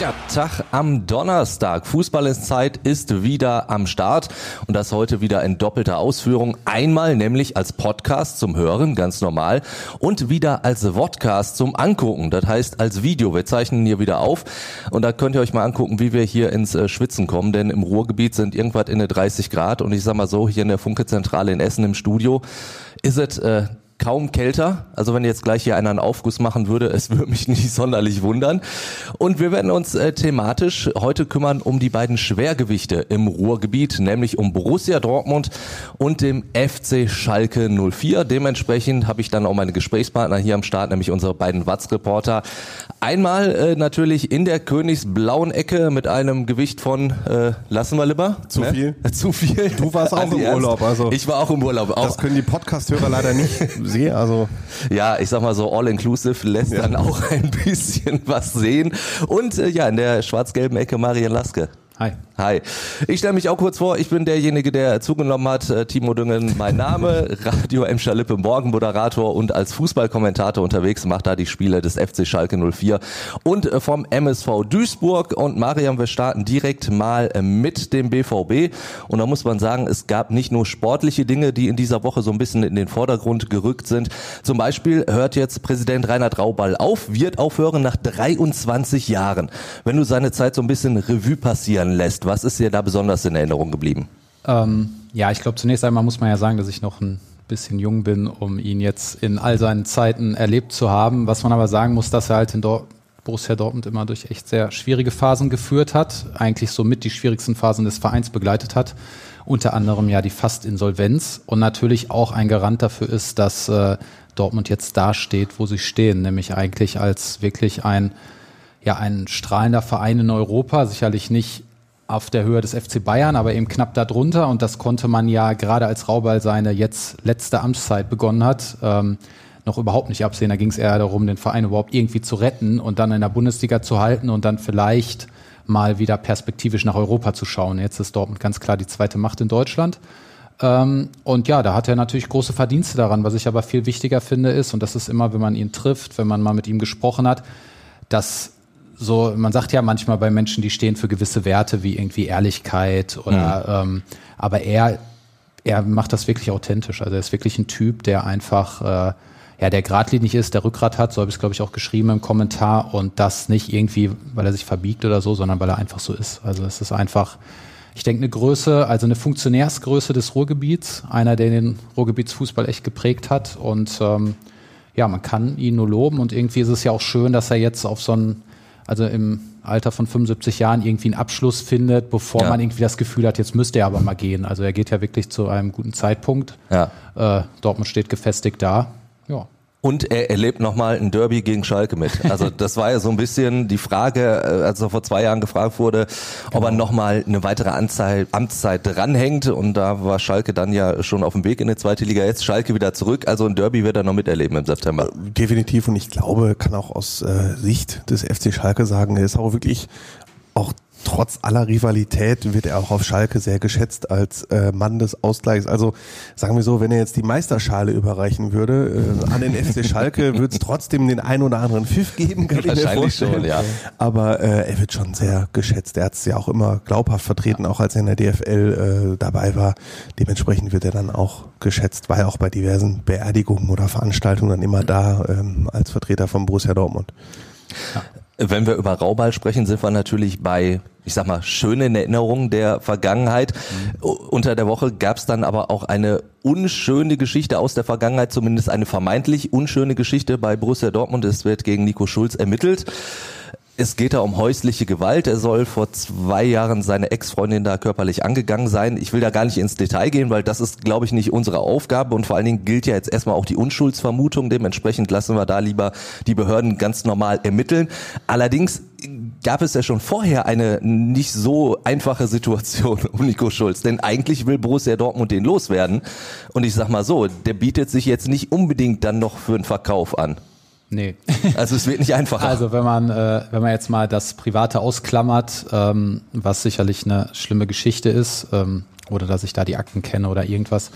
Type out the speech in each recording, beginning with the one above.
Ja, Tag am Donnerstag. Fußball ist Zeit ist wieder am Start und das heute wieder in doppelter Ausführung. Einmal nämlich als Podcast zum Hören, ganz normal, und wieder als Vodcast zum Angucken. Das heißt als Video. Wir zeichnen hier wieder auf und da könnt ihr euch mal angucken, wie wir hier ins äh, Schwitzen kommen, denn im Ruhrgebiet sind irgendwas in der 30 Grad und ich sag mal so, hier in der Funke-Zentrale in Essen im Studio ist es äh, kaum kälter. Also wenn jetzt gleich hier einer einen Aufguss machen würde, es würde mich nicht sonderlich wundern. Und wir werden uns äh, thematisch heute kümmern um die beiden Schwergewichte im Ruhrgebiet, nämlich um Borussia Dortmund und dem FC Schalke 04. Dementsprechend habe ich dann auch meine Gesprächspartner hier am Start, nämlich unsere beiden Watz-Reporter. Einmal äh, natürlich in der Königsblauen Ecke mit einem Gewicht von, äh, lassen wir lieber? Zu ne? viel. Zu viel. Du warst auch im Urlaub. Also ich war auch im Urlaub. Auch. Das können die Podcast-Hörer leider nicht sehen. Also ja, ich sag mal so, all-inclusive lässt ja. dann auch ein bisschen was sehen. Und äh, ja, in der schwarz-gelben Ecke Marian Laske. Hi. Hi. Ich stelle mich auch kurz vor, ich bin derjenige, der zugenommen hat, äh, Timo Düngen, mein Name, Radio M. Lippe, Morgenmoderator und als Fußballkommentator unterwegs, macht da die Spiele des FC Schalke 04 und äh, vom MSV Duisburg und Mariam, wir starten direkt mal äh, mit dem BVB und da muss man sagen, es gab nicht nur sportliche Dinge, die in dieser Woche so ein bisschen in den Vordergrund gerückt sind. Zum Beispiel hört jetzt Präsident Reinhard Rauball auf, wird aufhören nach 23 Jahren. Wenn du seine Zeit so ein bisschen Revue passieren lässt, was ist dir da besonders in Erinnerung geblieben? Ähm, ja, ich glaube, zunächst einmal muss man ja sagen, dass ich noch ein bisschen jung bin, um ihn jetzt in all seinen Zeiten erlebt zu haben. Was man aber sagen muss, dass er halt in Dor Borussia Dortmund immer durch echt sehr schwierige Phasen geführt hat, eigentlich somit die schwierigsten Phasen des Vereins begleitet hat, unter anderem ja die Fast-Insolvenz und natürlich auch ein Garant dafür ist, dass äh, Dortmund jetzt da steht, wo sie stehen, nämlich eigentlich als wirklich ein ja ein strahlender Verein in Europa, sicherlich nicht auf der Höhe des FC Bayern, aber eben knapp darunter. Und das konnte man ja gerade als Raubal seine jetzt letzte Amtszeit begonnen hat, ähm, noch überhaupt nicht absehen. Da ging es eher darum, den Verein überhaupt irgendwie zu retten und dann in der Bundesliga zu halten und dann vielleicht mal wieder perspektivisch nach Europa zu schauen. Jetzt ist Dortmund ganz klar die zweite Macht in Deutschland. Ähm, und ja, da hat er natürlich große Verdienste daran. Was ich aber viel wichtiger finde ist, und das ist immer, wenn man ihn trifft, wenn man mal mit ihm gesprochen hat, dass so, man sagt ja manchmal bei Menschen, die stehen für gewisse Werte wie irgendwie Ehrlichkeit oder, mhm. ähm, aber er, er macht das wirklich authentisch. Also er ist wirklich ein Typ, der einfach, äh, ja, der geradlinig ist, der Rückgrat hat, so habe ich es, glaube ich, auch geschrieben im Kommentar und das nicht irgendwie, weil er sich verbiegt oder so, sondern weil er einfach so ist. Also es ist einfach, ich denke, eine Größe, also eine Funktionärsgröße des Ruhrgebiets, einer, der den Ruhrgebietsfußball echt geprägt hat und ähm, ja, man kann ihn nur loben und irgendwie ist es ja auch schön, dass er jetzt auf so einen also im Alter von 75 Jahren irgendwie einen Abschluss findet, bevor ja. man irgendwie das Gefühl hat, jetzt müsste er aber mal gehen. Also er geht ja wirklich zu einem guten Zeitpunkt. Ja. Äh, Dortmund steht gefestigt da. Ja. Und er erlebt nochmal ein Derby gegen Schalke mit. Also das war ja so ein bisschen die Frage, äh, als er vor zwei Jahren gefragt wurde, genau. ob er genau. nochmal eine weitere Anzahl, Amtszeit dranhängt. Und da war Schalke dann ja schon auf dem Weg in die zweite Liga. Jetzt Schalke wieder zurück. Also ein Derby wird er noch miterleben im September. Äh, definitiv. Und ich glaube, kann auch aus äh, Sicht des FC Schalke sagen, er ist auch wirklich auch trotz aller Rivalität wird er auch auf Schalke sehr geschätzt als äh, Mann des Ausgleichs. Also sagen wir so, wenn er jetzt die Meisterschale überreichen würde äh, an den FC Schalke, würde es trotzdem den ein oder anderen Pfiff geben, kann ich mir vorstellen. Schon, ja. Aber äh, er wird schon sehr geschätzt. Er hat es ja auch immer glaubhaft vertreten, auch als er in der DFL äh, dabei war. Dementsprechend wird er dann auch geschätzt, war er auch bei diversen Beerdigungen oder Veranstaltungen dann immer da ähm, als Vertreter von Borussia Dortmund. Ja. Wenn wir über Rauball sprechen, sind wir natürlich bei, ich sag mal, schönen Erinnerungen der Vergangenheit. Mhm. Unter der Woche gab es dann aber auch eine unschöne Geschichte aus der Vergangenheit, zumindest eine vermeintlich unschöne Geschichte bei Borussia Dortmund. Es wird gegen Nico Schulz ermittelt. Es geht da um häusliche Gewalt. Er soll vor zwei Jahren seine Ex-Freundin da körperlich angegangen sein. Ich will da gar nicht ins Detail gehen, weil das ist, glaube ich, nicht unsere Aufgabe. Und vor allen Dingen gilt ja jetzt erstmal auch die Unschuldsvermutung. Dementsprechend lassen wir da lieber die Behörden ganz normal ermitteln. Allerdings gab es ja schon vorher eine nicht so einfache Situation um Nico Schulz. Denn eigentlich will Borussia Dortmund den loswerden. Und ich sag mal so, der bietet sich jetzt nicht unbedingt dann noch für einen Verkauf an. Nee. Also es wird nicht einfacher. Also wenn man, äh, wenn man jetzt mal das Private ausklammert, ähm, was sicherlich eine schlimme Geschichte ist, ähm, oder dass ich da die Akten kenne oder irgendwas,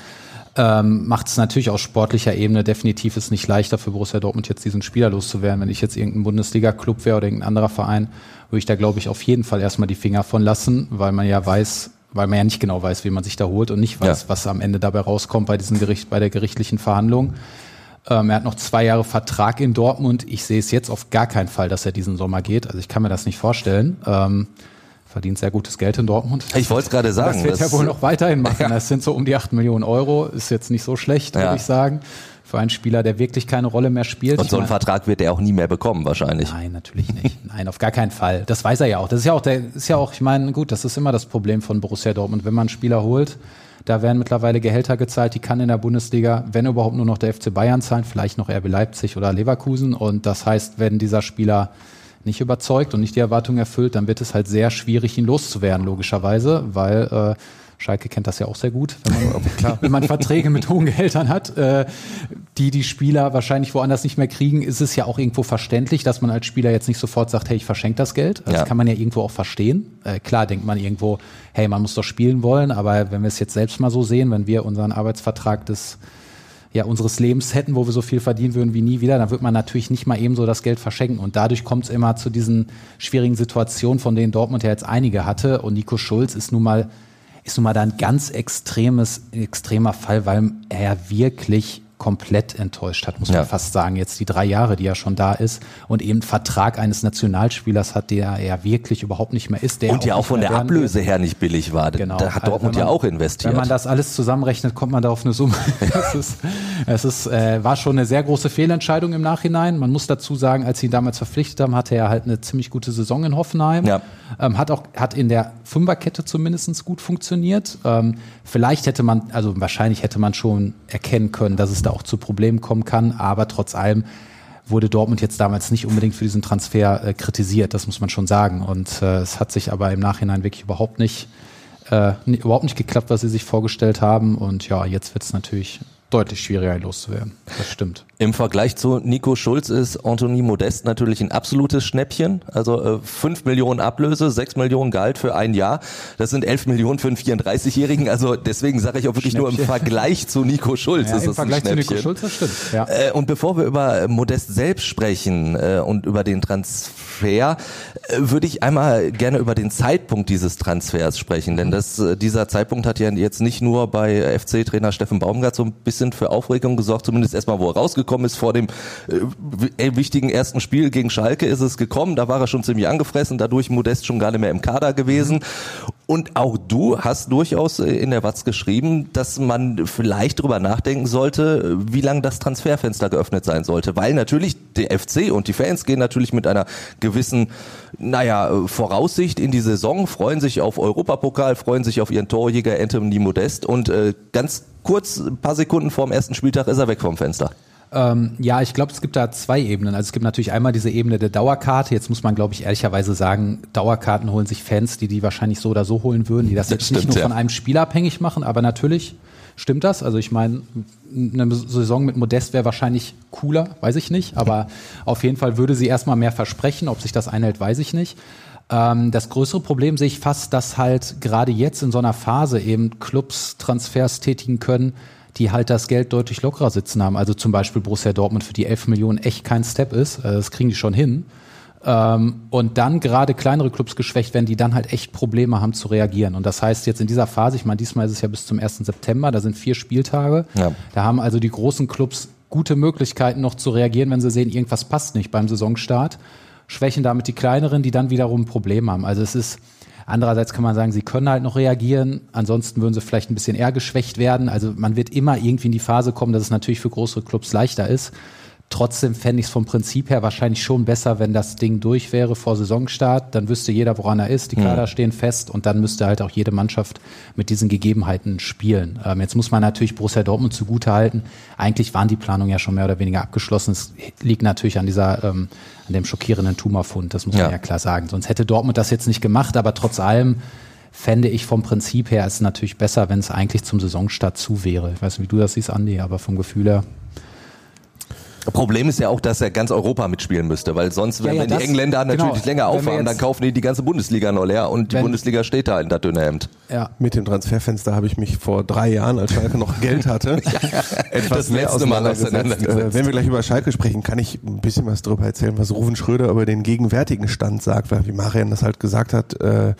ähm, macht es natürlich aus sportlicher Ebene definitiv ist nicht leichter für Borussia Dortmund jetzt diesen Spieler loszuwerden. Wenn ich jetzt irgendein Bundesliga-Club wäre oder irgendein anderer Verein, würde ich da glaube ich auf jeden Fall erstmal die Finger von lassen, weil man ja weiß, weil man ja nicht genau weiß, wie man sich da holt und nicht weiß, ja. was am Ende dabei rauskommt bei diesem Gericht, bei der gerichtlichen Verhandlung. Ähm, er hat noch zwei Jahre Vertrag in Dortmund. Ich sehe es jetzt auf gar keinen Fall, dass er diesen Sommer geht. Also ich kann mir das nicht vorstellen. Ähm, verdient sehr gutes Geld in Dortmund. Ich wollte es gerade sagen. Das wird er wohl noch weiterhin machen. Ja. Das sind so um die acht Millionen Euro. Ist jetzt nicht so schlecht, ja. würde ich sagen. Für einen Spieler, der wirklich keine Rolle mehr spielt. Und so einen meine, Vertrag wird er auch nie mehr bekommen, wahrscheinlich. Nein, natürlich nicht. Nein, auf gar keinen Fall. Das weiß er ja auch. Das ist ja auch, der ist ja auch, ich meine, gut, das ist immer das Problem von Borussia Dortmund. Wenn man einen Spieler holt, da werden mittlerweile Gehälter gezahlt, die kann in der Bundesliga, wenn überhaupt nur noch der FC Bayern zahlen, vielleicht noch RB Leipzig oder Leverkusen. Und das heißt, wenn dieser Spieler nicht überzeugt und nicht die Erwartungen erfüllt, dann wird es halt sehr schwierig, ihn loszuwerden, logischerweise, weil äh, Schalke kennt das ja auch sehr gut, wenn man, klar, wenn man Verträge mit hohen Gehältern hat, äh, die die Spieler wahrscheinlich woanders nicht mehr kriegen, ist es ja auch irgendwo verständlich, dass man als Spieler jetzt nicht sofort sagt, hey, ich verschenke das Geld. Das ja. kann man ja irgendwo auch verstehen. Äh, klar denkt man irgendwo, hey, man muss doch spielen wollen, aber wenn wir es jetzt selbst mal so sehen, wenn wir unseren Arbeitsvertrag des ja, unseres Lebens hätten, wo wir so viel verdienen würden wie nie wieder, dann wird man natürlich nicht mal eben so das Geld verschenken. Und dadurch kommt es immer zu diesen schwierigen Situationen, von denen Dortmund ja jetzt einige hatte. Und Nico Schulz ist nun mal ist nun mal da ein ganz extremes, extremer Fall, weil er wirklich komplett enttäuscht hat, muss man ja. fast sagen. Jetzt die drei Jahre, die er schon da ist und eben Vertrag eines Nationalspielers hat, der er wirklich überhaupt nicht mehr ist. Der und ja auch von der Ablöse her nicht billig war. Genau. Da hat also Dortmund man, ja auch investiert. Wenn man das alles zusammenrechnet, kommt man da auf eine Summe. es ist, es ist, äh, war schon eine sehr große Fehlentscheidung im Nachhinein. Man muss dazu sagen, als sie ihn damals verpflichtet haben, hatte er halt eine ziemlich gute Saison in Hoffenheim. Ja. Ähm, hat auch hat in der Fünferkette zumindest gut funktioniert. Ähm, vielleicht hätte man, also wahrscheinlich hätte man schon erkennen können, dass es da auch zu Problemen kommen kann, aber trotz allem wurde Dortmund jetzt damals nicht unbedingt für diesen Transfer äh, kritisiert, das muss man schon sagen. Und äh, es hat sich aber im Nachhinein wirklich überhaupt nicht, äh, überhaupt nicht geklappt, was sie sich vorgestellt haben. Und ja, jetzt wird es natürlich deutlich schwieriger loszuwerden. Das stimmt. Im Vergleich zu Nico Schulz ist Anthony Modest natürlich ein absolutes Schnäppchen. Also äh, 5 Millionen Ablöse, 6 Millionen Gehalt für ein Jahr. Das sind 11 Millionen für einen 34-Jährigen. Also deswegen sage ich auch wirklich nur im Vergleich zu Nico Schulz ja, ist Im Vergleich zu Nico Schulz, das stimmt. Ja. Äh, und bevor wir über Modest selbst sprechen äh, und über den Transfer, äh, würde ich einmal gerne über den Zeitpunkt dieses Transfers sprechen. Denn das, äh, dieser Zeitpunkt hat ja jetzt nicht nur bei FC-Trainer Steffen Baumgart so ein bisschen bisschen für Aufregung gesorgt, zumindest erstmal, wo er rausgekommen ist. Vor dem äh, wichtigen ersten Spiel gegen Schalke ist es gekommen. Da war er schon ziemlich angefressen, dadurch Modest schon gar nicht mehr im Kader gewesen. Und auch du hast durchaus äh, in der Watz geschrieben, dass man vielleicht drüber nachdenken sollte, wie lange das Transferfenster geöffnet sein sollte. Weil natürlich der FC und die Fans gehen natürlich mit einer gewissen, naja, Voraussicht in die Saison, freuen sich auf Europapokal, freuen sich auf ihren Torjäger Anthony Modest und äh, ganz kurz, ein paar Sekunden vor dem ersten Spieltag ist er weg vom Fenster. Ähm, ja, ich glaube, es gibt da zwei Ebenen. Also es gibt natürlich einmal diese Ebene der Dauerkarte. Jetzt muss man, glaube ich, ehrlicherweise sagen, Dauerkarten holen sich Fans, die die wahrscheinlich so oder so holen würden, die das, das jetzt stimmt, nicht nur ja. von einem Spiel abhängig machen, aber natürlich stimmt das. Also ich meine, eine Saison mit Modest wäre wahrscheinlich cooler, weiß ich nicht, aber auf jeden Fall würde sie erstmal mehr versprechen. Ob sich das einhält, weiß ich nicht. Ähm, das größere Problem sehe ich fast, dass halt gerade jetzt in so einer Phase eben Clubs Transfers tätigen können, die halt das Geld deutlich lockerer sitzen haben. Also zum Beispiel Borussia Dortmund für die 11 Millionen echt kein Step ist. Äh, das kriegen die schon hin. Ähm, und dann gerade kleinere Clubs geschwächt werden, die dann halt echt Probleme haben zu reagieren. Und das heißt jetzt in dieser Phase, ich meine, diesmal ist es ja bis zum 1. September, da sind vier Spieltage. Ja. Da haben also die großen Clubs gute Möglichkeiten noch zu reagieren, wenn sie sehen, irgendwas passt nicht beim Saisonstart schwächen damit die kleineren, die dann wiederum ein Problem haben. Also es ist, andererseits kann man sagen, sie können halt noch reagieren, ansonsten würden sie vielleicht ein bisschen eher geschwächt werden. Also man wird immer irgendwie in die Phase kommen, dass es natürlich für größere Clubs leichter ist. Trotzdem fände ich es vom Prinzip her wahrscheinlich schon besser, wenn das Ding durch wäre vor Saisonstart. Dann wüsste jeder, woran er ist. Die Kader mhm. stehen fest und dann müsste halt auch jede Mannschaft mit diesen Gegebenheiten spielen. Ähm, jetzt muss man natürlich Borussia Dortmund zugutehalten. Eigentlich waren die Planungen ja schon mehr oder weniger abgeschlossen. Es liegt natürlich an dieser, ähm, an dem schockierenden Tumorfund. Das muss ja. man ja klar sagen. Sonst hätte Dortmund das jetzt nicht gemacht. Aber trotz allem fände ich vom Prinzip her ist natürlich besser, wenn es eigentlich zum Saisonstart zu wäre. Ich weiß nicht, wie du das siehst, Andi, aber vom Gefühl her Problem ist ja auch, dass er ganz Europa mitspielen müsste, weil sonst, wenn, Ja, ja, wenn die das- Engländer natürlich genau. länger auffahren, dann kaufen die die ganze Bundesliga noch leer und die Wenn- Bundesliga steht da in der dünne Hemd. Ja. Mit dem Transferfenster habe ich mich vor drei Jahren, als Schalke noch Geld hatte, das letzte Mal auseinandergesetzt. Äh, wenn wir gleich über Schalke sprechen, kann ich ein bisschen was darüber erzählen, was Ruven Schröder über den gegenwärtigen Stand sagt, weil wie Marian das halt gesagt hat, äh,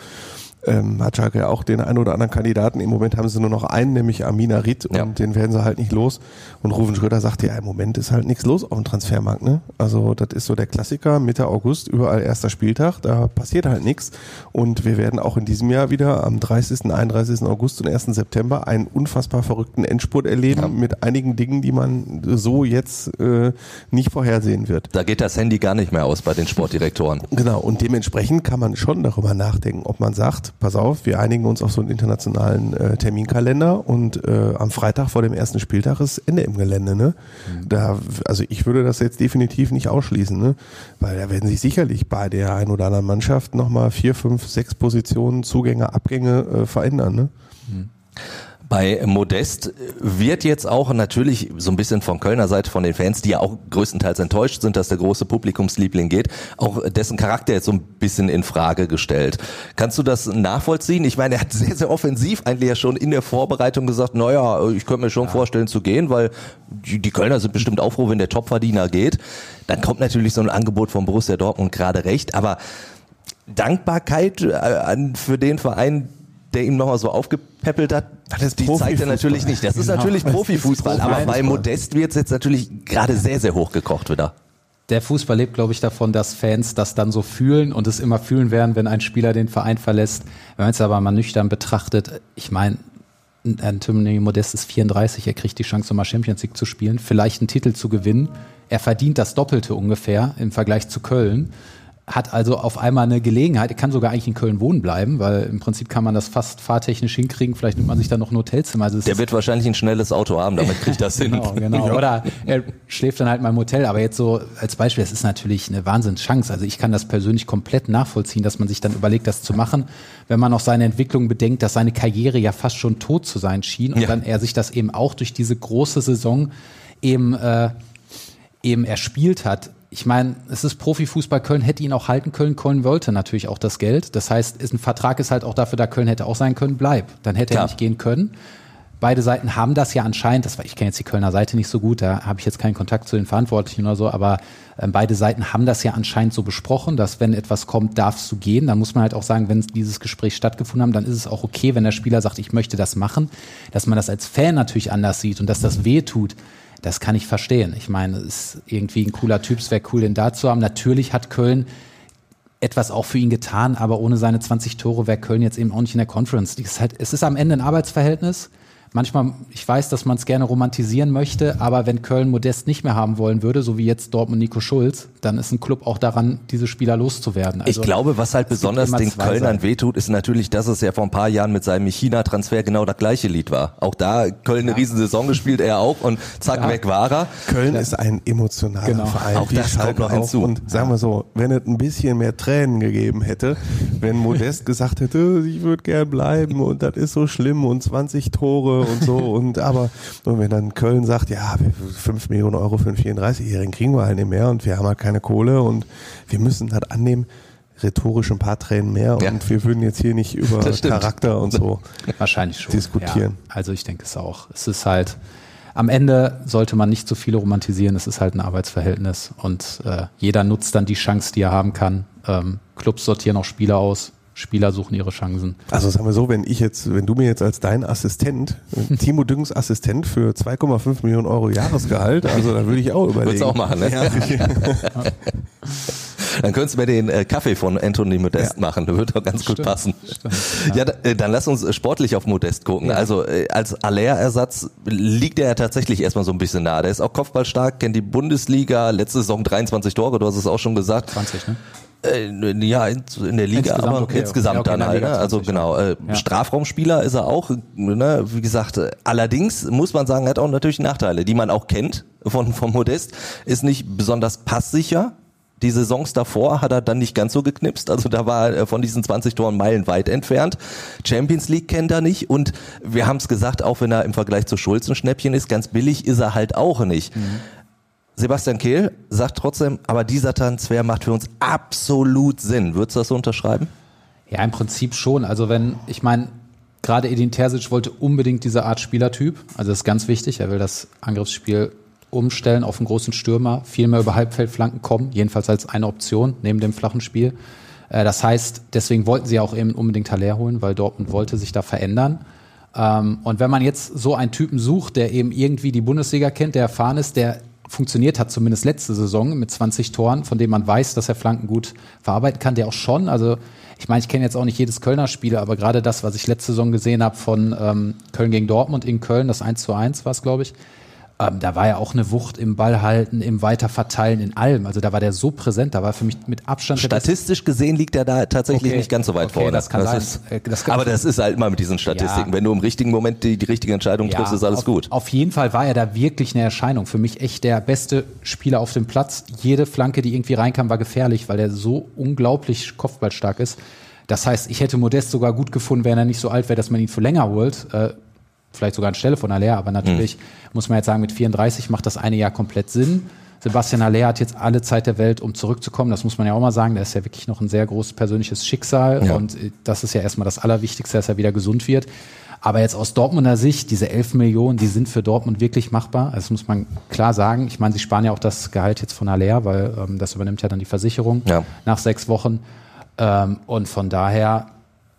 ähm, hat Schalke ja auch den einen oder anderen Kandidaten. Im Moment haben sie nur noch einen, nämlich Amina Ried Ja. und den werden sie halt nicht los. Und Ruven Schröder sagt, ja, im Moment ist halt nichts los auf dem Transfermarkt. Ne? Also das ist so der Klassiker, Mitte August, überall erster Spieltag, da passiert halt nichts. Und wir werden auch in diesem Jahr wieder am 30., 31. August und 1. September einen unfassbar verrückten Endspurt erleben mit einigen Dingen, die man so jetzt äh, nicht vorhersehen wird. Da geht das Handy gar nicht mehr aus bei den Sportdirektoren. Genau, und dementsprechend kann man schon darüber nachdenken, ob man sagt, pass auf, wir einigen uns auf so einen internationalen äh, Terminkalender und äh, am Freitag vor dem ersten Spieltag ist Ende im Gelände. Ne? Da, also ich würde das jetzt definitiv nicht ausschließen, ne? weil da werden sich sicherlich bei der ein oder anderen Mannschaft nochmal vier, fünf, sechs Positionen, Zugänge, Abgänge äh, verändern. Ne? Bei Modest wird jetzt auch natürlich so ein bisschen von Kölner Seite, von den Fans, die ja auch größtenteils enttäuscht sind, dass der große Publikumsliebling geht, auch dessen Charakter jetzt so ein bisschen in Frage gestellt. Kannst du das nachvollziehen? Ich meine, er hat sehr, sehr offensiv eigentlich ja schon in der Vorbereitung gesagt, naja, ich könnte mir schon vorstellen zu gehen, weil die, Kölner sind bestimmt auch froh, wenn der Topverdiener geht. Dann kommt natürlich so ein Angebot von Borussia Dortmund gerade recht, aber Dankbarkeit äh, für den Verein, der ihm nochmal so aufgepäppelt hat, Das ist die zeigt er natürlich nicht. Das ist Genau. natürlich Profifußball, aber bei. Modest wird es jetzt natürlich gerade sehr, sehr hochgekocht wieder. Der Fußball lebt, glaube ich, davon, dass Fans das dann so fühlen und es immer fühlen werden, wenn ein Spieler den Verein verlässt. Wenn man es aber mal nüchtern betrachtet, ich meine, Anthony Modest ist 34, er kriegt die Chance, mal Champions League zu spielen, vielleicht einen Titel zu gewinnen. Er verdient das Doppelte ungefähr im Vergleich zu Köln. Hat also auf einmal eine Gelegenheit, er kann sogar eigentlich in Köln wohnen bleiben, weil im Prinzip kann man das fast fahrtechnisch hinkriegen. Vielleicht nimmt man sich dann noch ein Hotelzimmer. Also Der wird wahrscheinlich ein schnelles Auto haben, damit kriegt das hin. Genau, genau. Oder er schläft dann halt mal im Hotel. Aber jetzt so als Beispiel, das ist natürlich eine Wahnsinnschance. Also ich kann das persönlich komplett nachvollziehen, dass man sich dann überlegt, das zu machen, wenn man auch seine Entwicklung bedenkt, dass seine Karriere ja fast schon tot zu sein schien und Ja. dann er sich das eben auch durch diese große Saison eben äh, eben erspielt hat. Ich meine, es ist Profifußball, Köln hätte ihn auch halten können, Köln wollte natürlich auch das Geld. Das heißt, ist ein Vertrag ist halt auch dafür, da Köln hätte auch sein können, bleib. Dann hätte Klar. er nicht gehen können. Beide Seiten haben das ja anscheinend, das war, ich kenne jetzt die Kölner Seite nicht so gut, da habe ich jetzt keinen Kontakt zu den Verantwortlichen oder so, aber ähm, beide Seiten haben das ja anscheinend so besprochen, dass wenn etwas kommt, darfst du gehen. Dann muss man halt auch sagen, wenn dieses Gespräch stattgefunden haben, dann ist es auch okay, wenn der Spieler sagt, ich möchte das machen, dass man das als Fan natürlich anders sieht und dass das weh tut. Das kann ich verstehen. Ich meine, es ist irgendwie ein cooler Typ, es wäre cool, den da zu haben. Natürlich hat Köln etwas auch für ihn getan, aber ohne seine 20 Tore wäre Köln jetzt eben auch nicht in der Conference. Es ist, halt, es ist am Ende ein Arbeitsverhältnis. Manchmal, ich weiß, dass man es gerne romantisieren möchte, aber wenn Köln Modest nicht mehr haben wollen würde, so wie jetzt Dortmund Nico Schulz, dann ist ein Club auch daran, diese Spieler loszuwerden. Also, ich glaube, was halt besonders den Kölnern Seiten. wehtut, ist natürlich, dass es ja vor ein paar Jahren mit seinem China-Transfer genau das gleiche Lied war. Auch da Köln eine riesen Saison gespielt, er auch und zack, Ja. weg war er. Köln ist ein emotionaler Genau. Verein. Auch das kommt noch hinzu. Und sagen wir so, wenn es ein bisschen mehr Tränen gegeben hätte, wenn Modest gesagt hätte, ich würde gern bleiben und das ist so schlimm und 20 Tore und so und aber und wenn dann Köln sagt, ja, 5 Millionen Euro für einen 34-Jährigen kriegen wir halt nicht mehr und wir haben halt keine Kohle und wir müssen das annehmen, rhetorisch ein paar Tränen mehr Ja. und wir würden jetzt hier nicht über. Charakter und so. Wahrscheinlich schon. diskutieren. Ja, also ich denke es auch. Es ist halt, am Ende sollte man nicht zu viele romantisieren. Es ist halt ein Arbeitsverhältnis und äh, jeder nutzt dann die Chance, die er haben kann. Ähm, Clubs sortieren auch Spieler aus. Spieler suchen ihre Chancen. Also sagen wir so, wenn ich jetzt, wenn du mir jetzt als dein Assistent, Timo Düngens Assistent für 2,5 Millionen Euro Jahresgehalt, also da würde ich auch überlegen. Würdest du auch machen, ne? Ja. Dann könntest du mir den äh, Kaffee von Anthony Modest Ja. machen, das würde doch ganz gut Stimmt, passen. stimmt, Ja, da- äh, dann lass uns sportlich auf Modest gucken. Ja. Also äh, als Aller-Ersatz liegt er ja tatsächlich erstmal so ein bisschen nah. Der ist auch kopfballstark, kennt die Bundesliga, letzte Saison 23 Tore, du hast es auch schon gesagt. 20, ne? Äh, ja, in, der Liga, Insgesamt, aber okay, insgesamt okay. Okay, dann in halt. Ne? Also 20, genau, äh, Ja. Strafraumspieler ist er auch, ne? wie gesagt. Allerdings muss man sagen, er hat auch natürlich Nachteile, die man auch kennt von vom Modest. Ist nicht besonders passsicher. Die Saisons davor hat er dann nicht ganz so geknipst. Also da war er von diesen 20 Toren meilenweit entfernt. Champions League kennt er nicht. Und wir haben es gesagt, auch wenn er im Vergleich zu Schulz ein Schnäppchen ist, ganz billig ist er halt auch nicht. Sebastian Kehl sagt trotzdem, aber dieser Transfer macht für uns absolut Sinn. Würdest du das so unterschreiben? Ja, im Prinzip schon. Also wenn, ich meine, gerade Edin Terzic wollte unbedingt diese Art Spielertyp. Also das ist ganz wichtig. Er will das Angriffsspiel umstellen auf einen großen Stürmer, viel mehr über Halbfeldflanken kommen, jedenfalls als eine Option neben dem flachen Spiel. Äh, das heißt, deswegen wollten sie auch eben unbedingt Haller holen, weil Dortmund wollte sich da verändern. Ähm, und wenn man jetzt so einen Typen sucht, der eben irgendwie die Bundesliga kennt, der erfahren ist, der funktioniert hat, zumindest letzte Saison mit 20 Toren, von dem man weiß, dass er Flanken gut verarbeiten kann, der auch schon. Also ich meine, ich kenne jetzt auch nicht jedes Kölner Spiel, aber gerade das, was ich letzte Saison gesehen habe von ähm, Köln gegen Dortmund in Köln, das 1 zu 1 war es, glaube ich, ähm, da war ja auch eine Wucht im Ballhalten, im Weiterverteilen, in allem. Also da war der so präsent, da war für mich mit Abstand. Statistisch gesehen liegt er da tatsächlich okay. nicht ganz so weit okay, vorne. Das kann das sein. Ist, äh, das kann aber das ist halt immer mit diesen Statistiken. Ja. Wenn du im richtigen Moment die, die richtige Entscheidung ja, triffst, ist alles auf, gut. Auf jeden Fall war er da wirklich eine Erscheinung. Für mich echt der beste Spieler auf dem Platz. Jede Flanke, die irgendwie reinkam, war gefährlich, weil er so unglaublich kopfballstark ist. Das heißt, ich hätte Modest sogar gut gefunden, wenn er nicht so alt wäre, dass man ihn für länger holt. Äh, vielleicht sogar anstelle von Aller, aber natürlich mhm. muss man jetzt sagen, mit 34 macht das eine Jahr komplett Sinn. Sebastian Aller hat jetzt alle Zeit der Welt, um zurückzukommen. Das muss man ja auch mal sagen. Der ist ja wirklich noch ein sehr großes persönliches Schicksal. Ja. Und äh, das ist ja erstmal das Allerwichtigste, dass er wieder gesund wird. Aber jetzt aus Dortmunder Sicht, diese 11 Millionen, die sind für Dortmund wirklich machbar. Das muss man klar sagen. Ich meine, sie sparen ja auch das Gehalt jetzt von Aller, weil ähm, das übernimmt ja dann die Versicherung ja. nach sechs Wochen. Ähm, und von daher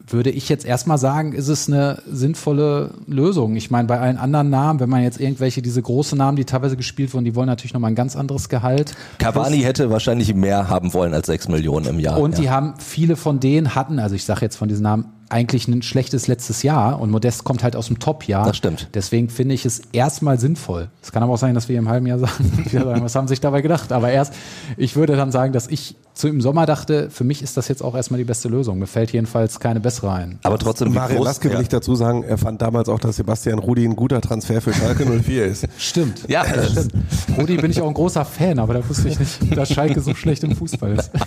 würde ich jetzt erstmal sagen, ist es eine sinnvolle Lösung. Ich meine, bei allen anderen Namen, wenn man jetzt irgendwelche, diese großen Namen, die teilweise gespielt wurden, die wollen natürlich nochmal ein ganz anderes Gehalt. Cavani Plus, hätte wahrscheinlich mehr haben wollen als sechs Millionen im Jahr. Und ja. die haben, viele von denen hatten, also ich sage jetzt von diesen Namen, eigentlich ein schlechtes letztes Jahr und Modest kommt halt aus dem Top-Jahr. Das stimmt. Deswegen finde ich es erstmal sinnvoll. Es kann aber auch sein, dass wir im halben Jahr sagen, was haben sich dabei gedacht? Aber erst, ich würde dann sagen, dass ich zu im Sommer dachte, für mich ist das jetzt auch erstmal die beste Lösung. Mir fällt jedenfalls keine bessere ein. Aber trotzdem, Mario Laske will ja. ich dazu sagen, er fand damals auch, dass Sebastian Rudi ein guter Transfer für Schalke 04 ist. Stimmt. Ja, das stimmt. Rudi bin ich auch ein großer Fan, aber da wusste ich nicht, dass Schalke so schlecht im Fußball ist.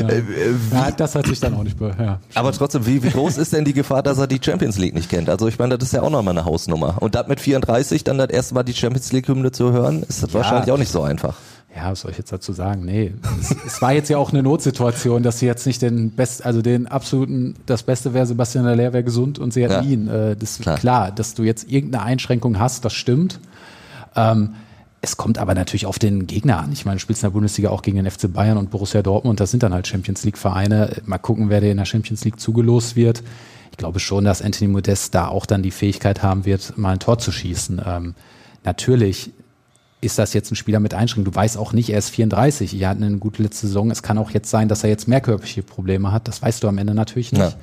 Ja. Äh, ja, das hat sich dann auch nicht be ja, Aber trotzdem, wie, wie groß ist denn die Gefahr, dass er die Champions League nicht kennt? Also ich meine, das ist ja auch nochmal eine Hausnummer. Und da mit 34 dann das erste Mal die Champions League-Hymne zu hören, ist das wahrscheinlich auch nicht so einfach. Ja, was soll ich jetzt dazu sagen? Nee, es, es, war jetzt ja auch eine Notsituation, dass sie jetzt nicht den best, also den absoluten, das Beste wäre Sebastian Aller wäre gesund und sie hätten ihn. Äh, das ist klar. klar, dass du jetzt irgendeine Einschränkung hast, das stimmt. Ähm, es kommt aber natürlich auf den Gegner an. Ich meine, du spielst in der Bundesliga auch gegen den FC Bayern und Borussia Dortmund. Das sind dann halt Champions League Vereine. Mal gucken, wer der in der Champions League zugelost wird. Ich glaube schon, dass Anthony Modest da auch dann die Fähigkeit haben wird, mal ein Tor zu schießen. Ähm, natürlich ist das jetzt ein Spieler mit Einschränkungen. Du weißt auch nicht, er ist 34. Er hat eine gute letzte Saison. Es kann auch jetzt sein, dass er jetzt mehr körperliche Probleme hat. Das weißt du am Ende natürlich nicht. Ja.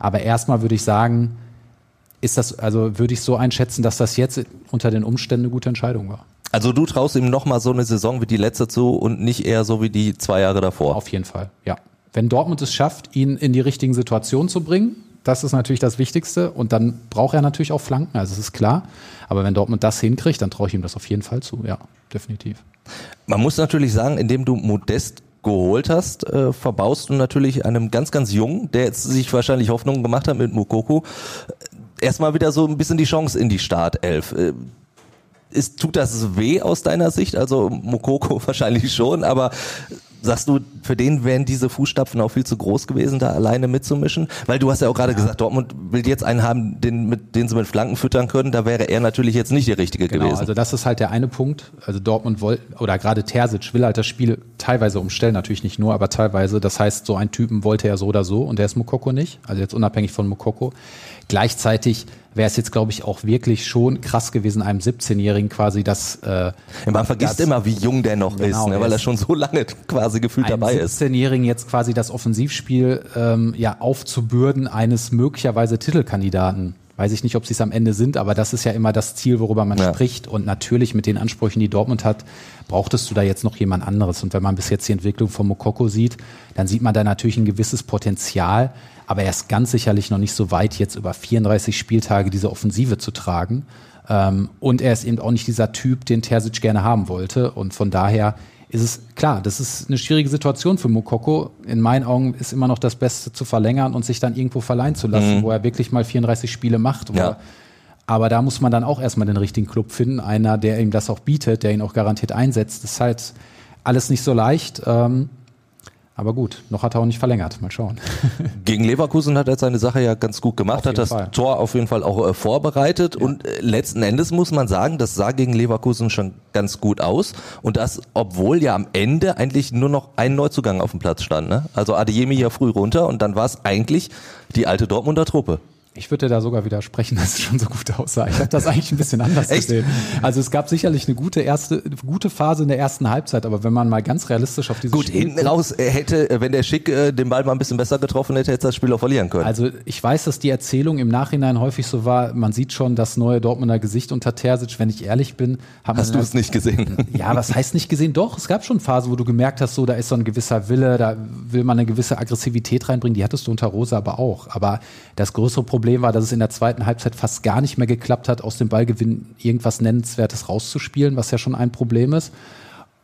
Aber erstmal würde ich sagen, ist das, also würde ich so einschätzen, dass das jetzt unter den Umständen eine gute Entscheidung war. Also du traust ihm nochmal so eine Saison wie die letzte zu und nicht eher so wie die zwei Jahre davor. Auf jeden Fall, ja. Wenn Dortmund es schafft, ihn in die richtigen Situationen zu bringen, das ist natürlich das Wichtigste. Und dann braucht er natürlich auch Flanken, also das ist klar. Aber wenn Dortmund das hinkriegt, dann traue ich ihm das auf jeden Fall zu, ja, definitiv. Man muss natürlich sagen, indem du Modest geholt hast, äh, verbaust du natürlich einem ganz, ganz Jungen, der jetzt sich wahrscheinlich Hoffnungen gemacht hat mit Mukoko, erstmal wieder so ein bisschen die Chance in die Startelf. Äh, ist, tut das weh aus deiner Sicht? Also Mokoko wahrscheinlich schon, aber sagst du, für den wären diese Fußstapfen auch viel zu groß gewesen, da alleine mitzumischen? Weil du hast ja auch gerade ja. gesagt, Dortmund will jetzt einen haben, den, mit, den sie mit Flanken füttern können. Da wäre er natürlich jetzt nicht der Richtige genau, gewesen. Also das ist halt der eine Punkt. Also Dortmund wollte, oder gerade Terzic will halt das Spiel teilweise umstellen, natürlich nicht nur, aber teilweise. Das heißt, so einen Typen wollte er so oder so und der ist Mokoko nicht. Also jetzt unabhängig von Mokoko. Gleichzeitig wäre es jetzt, glaube ich, auch wirklich schon krass gewesen, einem 17-Jährigen quasi das. Äh, Man vergisst das, immer, wie jung der noch genau, ist, ne, weil er schon so lange quasi gefühlt dabei ist. 17-Jährigen jetzt quasi das Offensivspiel ähm, ja aufzubürden eines möglicherweise Titelkandidaten. Weiß ich nicht, ob sie es am Ende sind, aber das ist ja immer das Ziel, worüber man ja. spricht. Und natürlich mit den Ansprüchen, die Dortmund hat, brauchtest du da jetzt noch jemand anderes. Und wenn man bis jetzt die Entwicklung von Mokoko sieht, dann sieht man da natürlich ein gewisses Potenzial aber er ist ganz sicherlich noch nicht so weit, jetzt über 34 Spieltage diese Offensive zu tragen. Ähm, und er ist eben auch nicht dieser Typ, den Terzic gerne haben wollte. Und von daher ist es klar, das ist eine schwierige Situation für Mokoko. In meinen Augen ist immer noch das Beste zu verlängern und sich dann irgendwo verleihen zu lassen, mhm. wo er wirklich mal 34 Spiele macht. Ja. Aber da muss man dann auch erstmal den richtigen Club finden, einer, der ihm das auch bietet, der ihn auch garantiert einsetzt. Das ist halt alles nicht so leicht. Ähm, aber gut, noch hat er auch nicht verlängert. Mal schauen. Gegen Leverkusen hat er seine Sache ja ganz gut gemacht, hat das Fall. Tor auf jeden Fall auch äh, vorbereitet ja. und äh, letzten Endes muss man sagen, das sah gegen Leverkusen schon ganz gut aus und das, obwohl ja am Ende eigentlich nur noch ein Neuzugang auf dem Platz stand. Ne? Also Adeyemi ja früh runter und dann war es eigentlich die alte Dortmunder Truppe. Ich würde da sogar widersprechen, dass es schon so gut aussah. Ich habe das eigentlich ein bisschen anders gesehen. Also es gab sicherlich eine gute erste, gute Phase in der ersten Halbzeit, aber wenn man mal ganz realistisch auf dieses Gut, Spiel hinten raus äh, hätte, äh, wenn der Schick äh, den Ball mal ein bisschen besser getroffen hätte, hätte das Spiel auch verlieren können. Also ich weiß, dass die Erzählung im Nachhinein häufig so war, man sieht schon das neue Dortmunder Gesicht unter Terzic, wenn ich ehrlich bin. Hast du es nicht gesehen? Ja, was heißt nicht gesehen? Doch, es gab schon Phasen, wo du gemerkt hast, so da ist so ein gewisser Wille, da will man eine gewisse Aggressivität reinbringen, die hattest du unter Rosa aber auch. Aber das größere Problem war, dass es in der zweiten Halbzeit fast gar nicht mehr geklappt hat, aus dem Ballgewinn irgendwas Nennenswertes rauszuspielen, was ja schon ein Problem ist.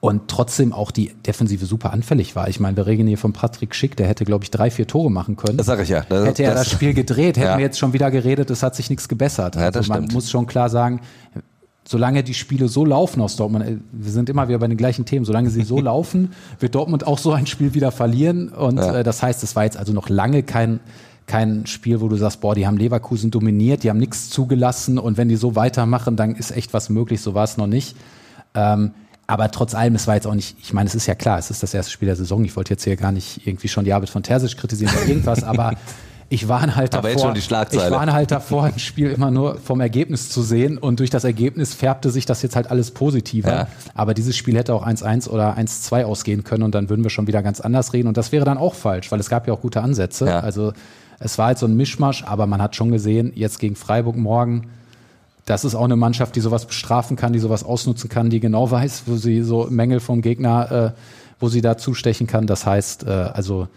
Und trotzdem auch die Defensive super anfällig war. Ich meine, wir reden hier von Patrick Schick, der hätte, glaube ich, drei, vier Tore machen können. Das sage ich ja. Das, hätte er das, das, Spiel gedreht, hätten ja. wir jetzt schon wieder geredet, es hat sich nichts gebessert. Ja, also man stimmt. muss schon klar sagen, solange die Spiele so laufen aus Dortmund, äh, wir sind immer wieder bei den gleichen Themen, solange sie so laufen, wird Dortmund auch so ein Spiel wieder verlieren. Und ja. äh, das heißt, es war jetzt also noch lange kein kein Spiel, wo du sagst, boah, die haben Leverkusen dominiert, die haben nichts zugelassen und wenn die so weitermachen, dann ist echt was möglich. So war es noch nicht. Ähm, aber trotz allem, es war jetzt auch nicht, ich meine, es ist ja klar, es ist das erste Spiel der Saison. Ich wollte jetzt hier gar nicht irgendwie schon die Arbeit von Terzic kritisieren oder irgendwas, aber ich war halt aber davor, ich war halt davor, ein Spiel immer nur vom Ergebnis zu sehen und durch das Ergebnis färbte sich das jetzt halt alles positiver. Ja. Aber dieses Spiel hätte auch 1-1 oder 1-2 ausgehen können und dann würden wir schon wieder ganz anders reden und das wäre dann auch falsch, weil es gab ja auch gute Ansätze. Ja. Also es war halt so ein Mischmasch, aber man hat schon gesehen, jetzt gegen Freiburg morgen, das ist auch eine Mannschaft, die sowas bestrafen kann, die sowas ausnutzen kann, die genau weiß, wo sie so Mängel vom Gegner, äh, wo sie da zustechen kann. Das heißt, äh, also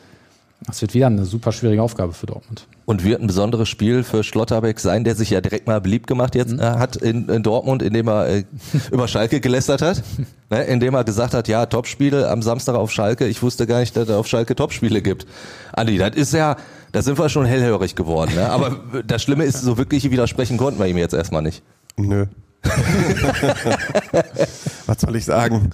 das wird wieder eine super schwierige Aufgabe für Dortmund. Und wird ein besonderes Spiel für Schlotterbeck sein, der sich ja direkt mal beliebt gemacht jetzt mhm. äh, hat in, in, Dortmund, indem er äh, über Schalke gelästert hat, ne, indem er gesagt hat, ja, Topspiele am Samstag auf Schalke. Ich wusste gar nicht, dass es auf Schalke Topspiele gibt. Andi, das ist ja, da sind wir schon hellhörig geworden. Ne? Aber das Schlimme ist, so wirklich widersprechen konnten wir ihm jetzt erstmal nicht. Nö. Was soll ich sagen?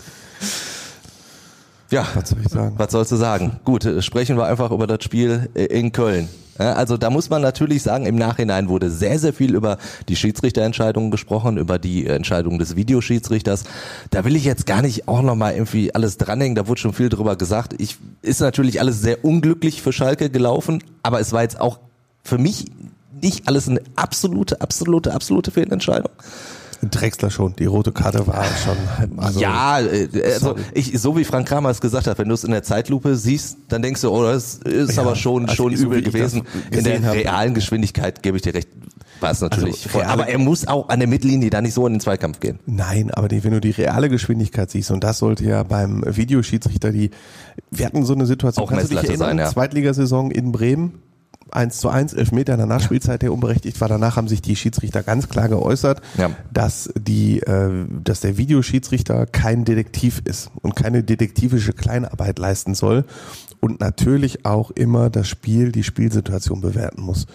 Ja, was soll ich sagen? Was sollst du sagen? Gut, äh, sprechen wir einfach über das Spiel äh, in Köln. Also da muss man natürlich sagen, im Nachhinein wurde sehr, sehr viel über die Schiedsrichterentscheidungen gesprochen, über die Entscheidung des Videoschiedsrichters. Da will ich jetzt gar nicht auch nochmal irgendwie alles dranhängen, da wurde schon viel drüber gesagt. Ich, ist natürlich alles sehr unglücklich für Schalke gelaufen, aber es war jetzt auch für mich nicht alles eine absolute, absolute, absolute Fehlentscheidung. Drexler schon, die rote Karte war schon. Also, ja, äh, also ich, so wie Frank Kramer es gesagt hat, wenn du es in der Zeitlupe siehst, dann denkst du, oh, das ist ja, aber schon, also schon übel so gewesen. In der hab. realen Geschwindigkeit gebe ich dir recht. War es natürlich. Also, aber er muss auch an der Mittellinie da nicht so in den Zweikampf gehen. Nein, aber die, wenn du die reale Geschwindigkeit siehst, und das sollte ja beim Videoschiedsrichter die, wir hatten so eine Situation, auch kannst du dich erinnern, sein, ja. Zweitligasaison in Bremen, 1 zu 1, Elfmeter in der Nachspielzeit, der unberechtigt war. Danach haben sich die Schiedsrichter ganz klar geäußert, ja. dass die, äh, dass der Videoschiedsrichter kein Detektiv ist und keine detektivische Kleinarbeit leisten soll und natürlich auch immer das Spiel, die Spielsituation bewerten muss.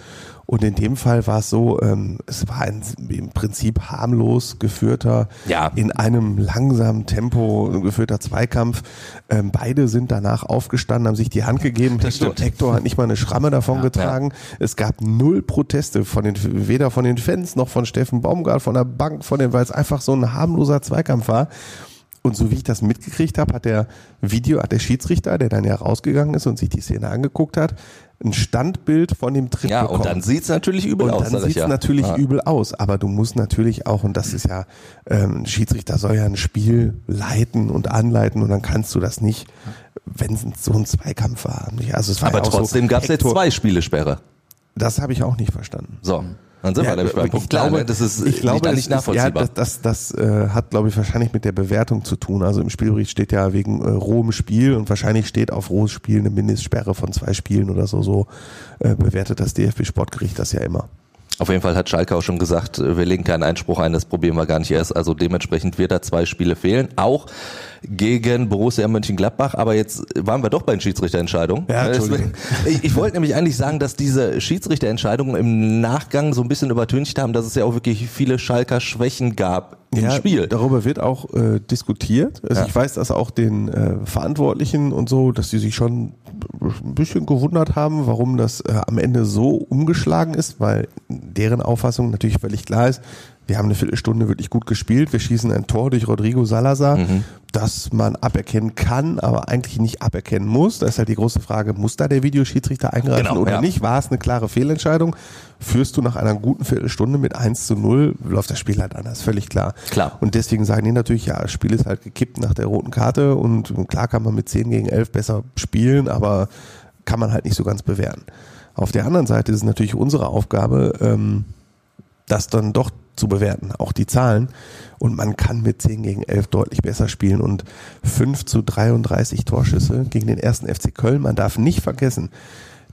Und in dem Fall war es so, ähm, es war ein im Prinzip harmlos geführter, ja. in einem langsamen Tempo geführter Zweikampf. Ähm, beide sind danach aufgestanden, haben sich die Hand gegeben. Hector, Hector, hat nicht mal eine Schramme davon ja, getragen. Ja. Es gab null Proteste von den, weder von den Fans noch von Steffen Baumgart, von der Bank, von den, weil es einfach so ein harmloser Zweikampf war. Und so wie ich das mitgekriegt habe, hat der Video, hat der Schiedsrichter, der dann ja rausgegangen ist und sich die Szene angeguckt hat, ein Standbild von dem Tritt ja, bekommen. und dann sieht's natürlich übel und aus. Dann sieht's ja. natürlich ja. übel aus, aber du musst natürlich auch, und das ist ja, ähm, ein Schiedsrichter soll ja ein Spiel leiten und anleiten und dann kannst du das nicht, wenn es so ein Zweikampf war. Also es war aber ja trotzdem so, gab's jetzt zwei Spielesperre. Das habe ich auch nicht verstanden. So. Dann sind ja, wir nämlich beim Punkt. Glaube, ne? Das ist ich glaube, nicht, nicht nachvollziehbar. ja, das, das, das äh, hat, glaube ich, wahrscheinlich mit der Bewertung zu tun. Also im Spielbericht steht ja wegen äh, rohem Spiel und wahrscheinlich steht auf rohes Spiel eine Mindestsperre von zwei Spielen oder so. So äh, bewertet das DFB Sportgericht das ja immer. Auf jeden Fall hat Schalke auch schon gesagt, wir legen keinen Einspruch ein, das probieren wir gar nicht erst. Also dementsprechend wird da zwei Spiele fehlen. Auch gegen Borussia Mönchengladbach. Aber jetzt waren wir doch bei den Schiedsrichterentscheidungen. Ja, ich, ich wollte nämlich eigentlich sagen, dass diese Schiedsrichterentscheidungen im Nachgang so ein bisschen übertüncht haben, dass es ja auch wirklich viele Schalker Schwächen gab im ja, Spiel. Darüber wird auch äh, diskutiert. Also ja. ich weiß, dass auch den äh, Verantwortlichen und so, dass sie sich schon ein bisschen gewundert haben, warum das äh, am Ende so umgeschlagen ist, weil deren Auffassung natürlich völlig klar ist, wir haben eine Viertelstunde wirklich gut gespielt. Wir schießen ein Tor durch Rodrigo Salazar, mhm. das man aberkennen kann, aber eigentlich nicht aberkennen muss. Da ist halt die große Frage, muss da der Videoschiedsrichter eingreifen genau, oder ja. nicht? War es eine klare Fehlentscheidung? Führst du nach einer guten Viertelstunde mit 1 zu 0, läuft das Spiel halt anders, völlig klar. Klar. Und deswegen sagen die natürlich, ja, das Spiel ist halt gekippt nach der roten Karte und klar kann man mit 10 gegen 11 besser spielen, aber kann man halt nicht so ganz bewähren. Auf der anderen Seite ist es natürlich unsere Aufgabe, ähm, das dann doch zu bewerten, auch die Zahlen. Und man kann mit 10 gegen 11 deutlich besser spielen und 5 zu 33 Torschüsse gegen den ersten FC Köln. Man darf nicht vergessen,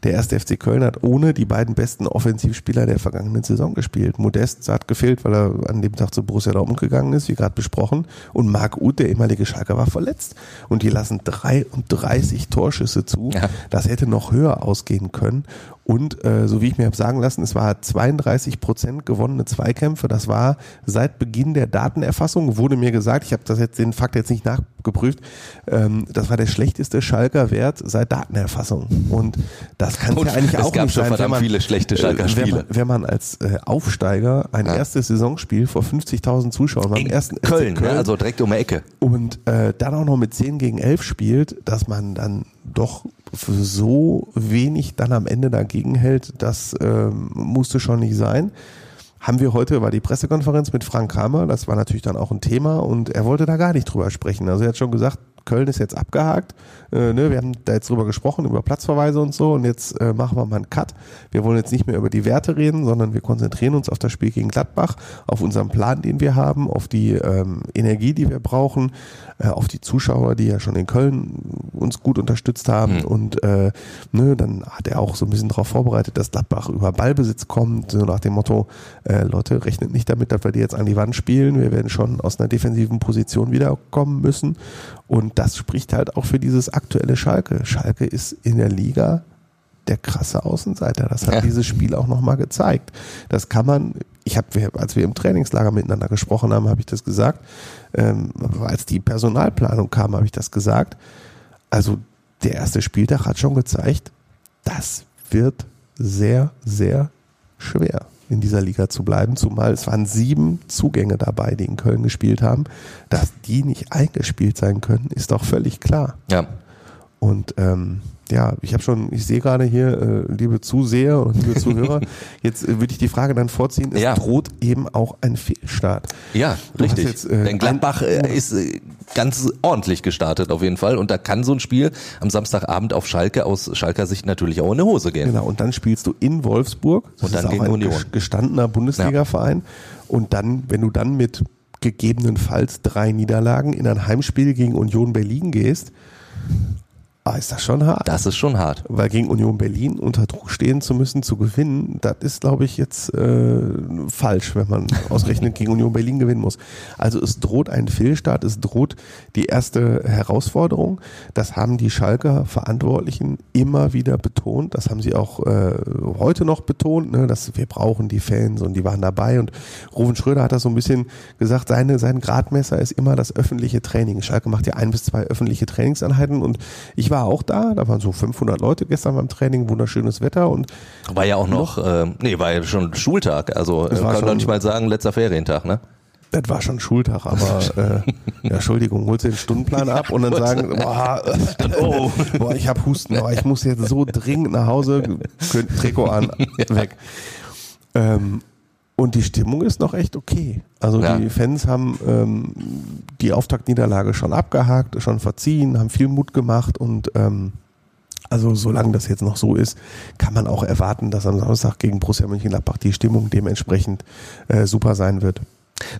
der erste FC Köln hat ohne die beiden besten Offensivspieler der vergangenen Saison gespielt. Modest hat gefehlt, weil er an dem Tag zu Borussia Dortmund gegangen ist, wie gerade besprochen. Und Marc Uth, der ehemalige Schalker, war verletzt. Und die lassen 33 Torschüsse zu. Ja. Das hätte noch höher ausgehen können. Und äh, so wie ich mir habe sagen lassen, es war 32 Prozent gewonnene Zweikämpfe. Das war seit Beginn der Datenerfassung, wurde mir gesagt, ich habe das jetzt den Fakt jetzt nicht nachgeprüft, ähm, das war der schlechteste Schalker Wert seit Datenerfassung. Und das kann ja eigentlich auch nicht sein, wenn man, viele schlechte Schalker Spiele. Wenn man, wenn man als äh, Aufsteiger ein ja. erstes Saisonspiel vor 50.000 Zuschauern beim ersten Köln, Köln, also direkt um die Ecke. Und äh, dann auch noch mit 10 gegen 11 spielt, dass man dann doch so wenig dann am Ende dagegen hält, das ähm, musste schon nicht sein. Haben wir heute, war die Pressekonferenz mit Frank Kramer, das war natürlich dann auch ein Thema und er wollte da gar nicht drüber sprechen. Also er hat schon gesagt, Köln ist jetzt abgehakt. Äh, ne, wir haben da jetzt drüber gesprochen, über Platzverweise und so. Und jetzt äh, machen wir mal einen Cut. Wir wollen jetzt nicht mehr über die Werte reden, sondern wir konzentrieren uns auf das Spiel gegen Gladbach, auf unseren Plan, den wir haben, auf die ähm, Energie, die wir brauchen, äh, auf die Zuschauer, die ja schon in Köln uns gut unterstützt haben. Mhm. Und äh, ne, dann hat er auch so ein bisschen darauf vorbereitet, dass Gladbach über Ballbesitz kommt, so nach dem Motto, äh, Leute, rechnet nicht damit, dass wir die jetzt an die Wand spielen. Wir werden schon aus einer defensiven Position wiederkommen müssen. Und das spricht halt auch für dieses aktuelle Schalke. Schalke ist in der Liga der krasse Außenseiter. Das hat ja. dieses Spiel auch nochmal gezeigt. Das kann man, ich habe, als wir im Trainingslager miteinander gesprochen haben, habe ich das gesagt. Ähm, als die Personalplanung kam, habe ich das gesagt. Also der erste Spieltag hat schon gezeigt, das wird sehr, sehr schwer in dieser Liga zu bleiben, zumal es waren sieben Zugänge dabei, die in Köln gespielt haben. Dass die nicht eingespielt sein können, ist doch völlig klar. Ja. Und ähm, ja, ich habe schon, ich sehe gerade hier, äh, liebe Zuseher und liebe Zuhörer, jetzt äh, würde ich die Frage dann vorziehen, es ja. droht eben auch ein Fehlstart. Ja, du richtig. Jetzt, äh, Denn Gladbach äh, ist äh, ganz ordentlich gestartet auf jeden Fall und da kann so ein Spiel am Samstagabend auf Schalke aus Schalker Sicht natürlich auch in die Hose gehen. Genau, und dann spielst du in Wolfsburg, das und dann ist gegen ein Union. gestandener Bundesliga-Verein ja. und dann, wenn du dann mit gegebenenfalls drei Niederlagen in ein Heimspiel gegen Union Berlin gehst, Ah, ist das schon hart? Das ist schon hart. Weil gegen Union Berlin unter Druck stehen zu müssen, zu gewinnen, das ist, glaube ich, jetzt äh, falsch, wenn man ausrechnet gegen Union Berlin gewinnen muss. Also es droht ein Fehlstart, es droht die erste Herausforderung. Das haben die Schalker Verantwortlichen immer wieder betont. Das haben sie auch äh, heute noch betont, ne, dass wir brauchen die Fans und die waren dabei. Und Ruven Schröder hat das so ein bisschen gesagt, seine, sein Gradmesser ist immer das öffentliche Training. Schalke macht ja ein bis zwei öffentliche Trainingseinheiten und ich war auch da, da waren so 500 Leute gestern beim Training, wunderschönes Wetter und war ja auch noch, noch äh, nee, war ja schon Schultag, also äh, kann man nicht mal sagen, letzter Ferientag, ne? Das war schon Schultag, aber äh, ja, Entschuldigung, holst du den Stundenplan ab und dann sagen, boah, oh, boah ich habe Husten, boah, ich muss jetzt so dringend nach Hause, Trikot an, weg. Ähm, und die Stimmung ist noch echt okay. Also ja. die Fans haben ähm, die Auftaktniederlage schon abgehakt, schon verziehen, haben viel Mut gemacht und ähm, also solange das jetzt noch so ist, kann man auch erwarten, dass am Samstag gegen Borussia Mönchengladbach die Stimmung dementsprechend äh, super sein wird.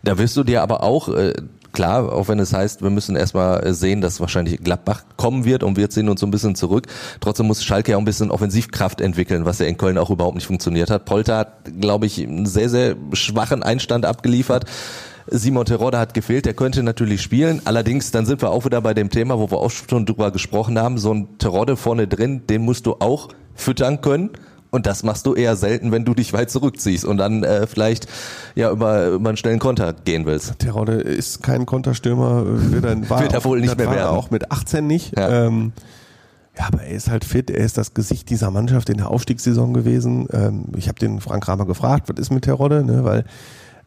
Da wirst du dir aber auch äh, klar, auch wenn es heißt, wir müssen erstmal sehen, dass wahrscheinlich Gladbach kommen wird und wir ziehen uns so ein bisschen zurück. Trotzdem muss Schalke ja auch ein bisschen Offensivkraft entwickeln, was ja in Köln auch überhaupt nicht funktioniert hat. Polter hat, glaube ich, einen sehr, sehr schwachen Einstand abgeliefert. Simon Terodde hat gefehlt, der könnte natürlich spielen. Allerdings, dann sind wir auch wieder bei dem Thema, wo wir auch schon drüber gesprochen haben. So ein Terodde vorne drin, den musst du auch füttern können. Und das machst du eher selten, wenn du dich weit zurückziehst und dann äh, vielleicht ja über, über einen schnellen Konter gehen willst. Terodde ist kein Konterstürmer, wird er, war Wird er wohl nicht mehr er werden. auch mit 18 nicht. Ja. Ähm, ja, aber er ist halt fit, er ist das Gesicht dieser Mannschaft in der Aufstiegssaison gewesen. Ähm, ich habe den Frank Kramer gefragt, was ist mit Terodde, ne? weil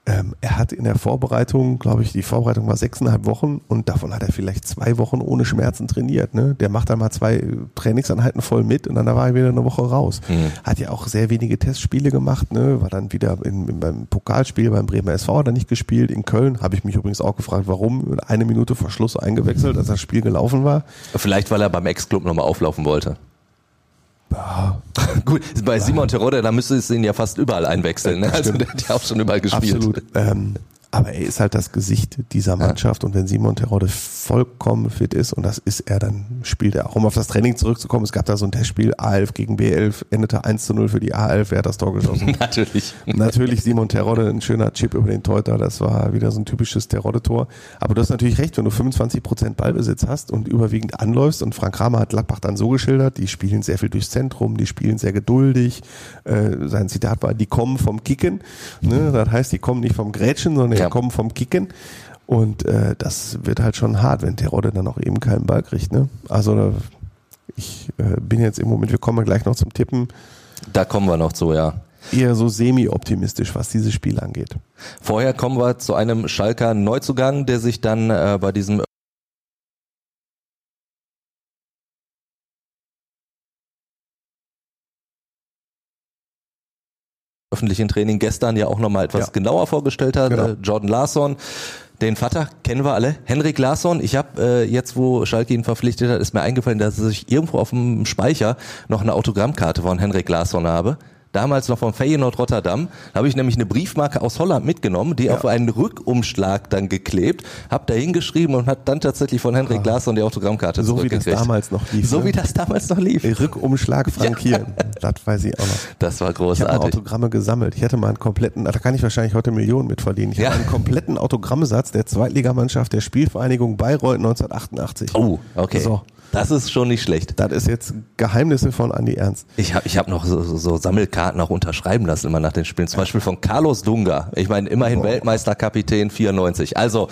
ähm, er hat in der Vorbereitung, glaube ich, die Vorbereitung war sechseinhalb Wochen und davon hat er vielleicht zwei Wochen ohne Schmerzen trainiert. Ne? Der macht dann mal zwei Trainingseinheiten voll mit und dann war er wieder eine Woche raus. Mhm. Hat ja auch sehr wenige Testspiele gemacht, ne? war dann wieder in, in, beim Pokalspiel beim Bremer SV hat er nicht gespielt. In Köln habe ich mich übrigens auch gefragt, warum eine Minute vor Schluss eingewechselt, als das Spiel gelaufen war. Vielleicht, weil er beim Ex-Club nochmal auflaufen wollte. Gut, bei Simon Terodde, da müsste es ihn ja fast überall einwechseln. Ne? Also der hat ja auch schon überall gespielt. Absolut. Ähm, aber er ist halt das Gesicht dieser Mannschaft und wenn Simon Terodde vollkommen fit ist und das ist er, dann spielt er auch. Um auf das Training zurückzukommen, es gab da so ein Testspiel, A11 gegen B11, endete 1 zu 0 für die A11, wer hat das Tor geschossen? Natürlich. natürlich Simon Terodde, ein schöner Chip über den Teuter, das war wieder so ein typisches Terodde-Tor. Aber du hast natürlich recht, wenn du 25% Ballbesitz hast und überwiegend anläufst und Frank Kramer hat Gladbach dann so geschildert, die spielen sehr viel durchs Zentrum, die spielen sehr geduldig. Äh, sein Zitat war, die kommen vom Kicken. Ne? Das heißt, die kommen nicht vom Grätschen, sondern Ja. die kommen vom Kicken. Und äh, das wird halt schon hart, wenn Terodde dann auch eben keinen Ball kriegt. Ne? Also ich äh, bin jetzt im Moment, wir kommen gleich noch zum Tippen, Da kommen wir noch zu, ja. eher so semi-optimistisch, was dieses Spiel angeht. Vorher kommen wir zu einem Schalker Neuzugang, der sich dann äh, bei diesem öffentlichen Training gestern ja auch nochmal etwas Ja. genauer vorgestellt hat. Genau. Äh, Jordan Larsson, den Vater kennen wir alle. Henrik Larsson, ich habe äh, jetzt, wo Schalke ihn verpflichtet hat, ist mir eingefallen, dass ich irgendwo auf dem Speicher noch eine Autogrammkarte von Henrik Larsson habe. Damals noch von Feyenoord Rotterdam. Da habe ich nämlich eine Briefmarke aus Holland mitgenommen, die auf einen Rückumschlag dann geklebt, habe da hingeschrieben und hat dann tatsächlich von Henrik Larsson die Autogrammkarte Ah. So wie das damals noch lief. So ne? wie das damals noch lief. Rückumschlag frankieren. Das weiß ich auch noch. Das war Ich habe großartig. Autogramme gesammelt. Ich hatte mal einen kompletten, da kann ich wahrscheinlich heute Millionen mit verdienen. Ich Ja. hatte einen kompletten Autogrammsatz der Zweitligamannschaft der Spielvereinigung Bayreuth 1988. Oh, okay. So. Das ist schon nicht schlecht. Das ist jetzt Geheimnisse von Andi Ernst. Ich habe ich hab noch so, so, so Sammelkarten auch unterschreiben lassen immer nach den Spielen. Zum Beispiel von Carlos Dunga. Ich meine, immerhin Boah. Weltmeisterkapitän 94. Also,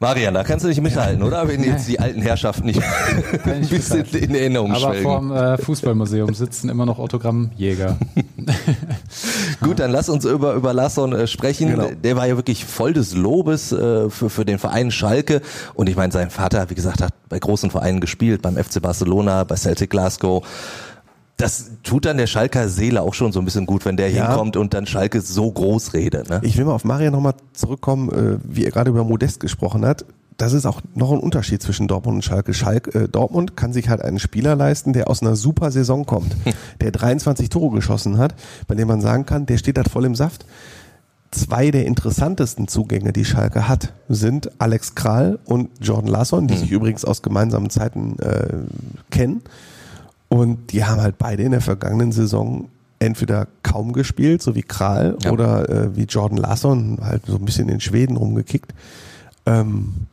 Marian, da kannst du nicht mithalten, oder? Wenn jetzt die alten Herrschaften nicht ein bisschen in Erinnerung Aber schwelgen. vorm äh, Fußballmuseum sitzen immer noch Autogrammjäger. Gut, dann lass uns über, über Lasson äh, sprechen. Genau. Der war ja wirklich voll des Lobes äh, für, für den Verein Schalke. Und ich meine, sein Vater, wie gesagt, hat bei großen Vereinen gespielt, beim FC Barcelona, bei Celtic Glasgow. Das tut dann der Schalker Seele auch schon so ein bisschen gut, wenn der Ja. hinkommt und dann Schalke so groß redet. Ne? Ich will mal auf Maria nochmal zurückkommen, äh, wie er gerade über Modest gesprochen hat. Das ist auch noch ein Unterschied zwischen Dortmund und Schalke. Schalke äh, Dortmund kann sich halt einen Spieler leisten, der aus einer super Saison kommt, der 23 Tore geschossen hat, bei dem man sagen kann, der steht halt voll im Saft. Zwei der interessantesten Zugänge, die Schalke hat, sind Alex Kral und Jordan Larsson, die sich übrigens aus gemeinsamen Zeiten äh, kennen. Und die haben halt beide in der vergangenen Saison entweder kaum gespielt, so wie Kral, Ja. oder äh, wie Jordan Larsson, halt so ein bisschen in Schweden rumgekickt. Ähm,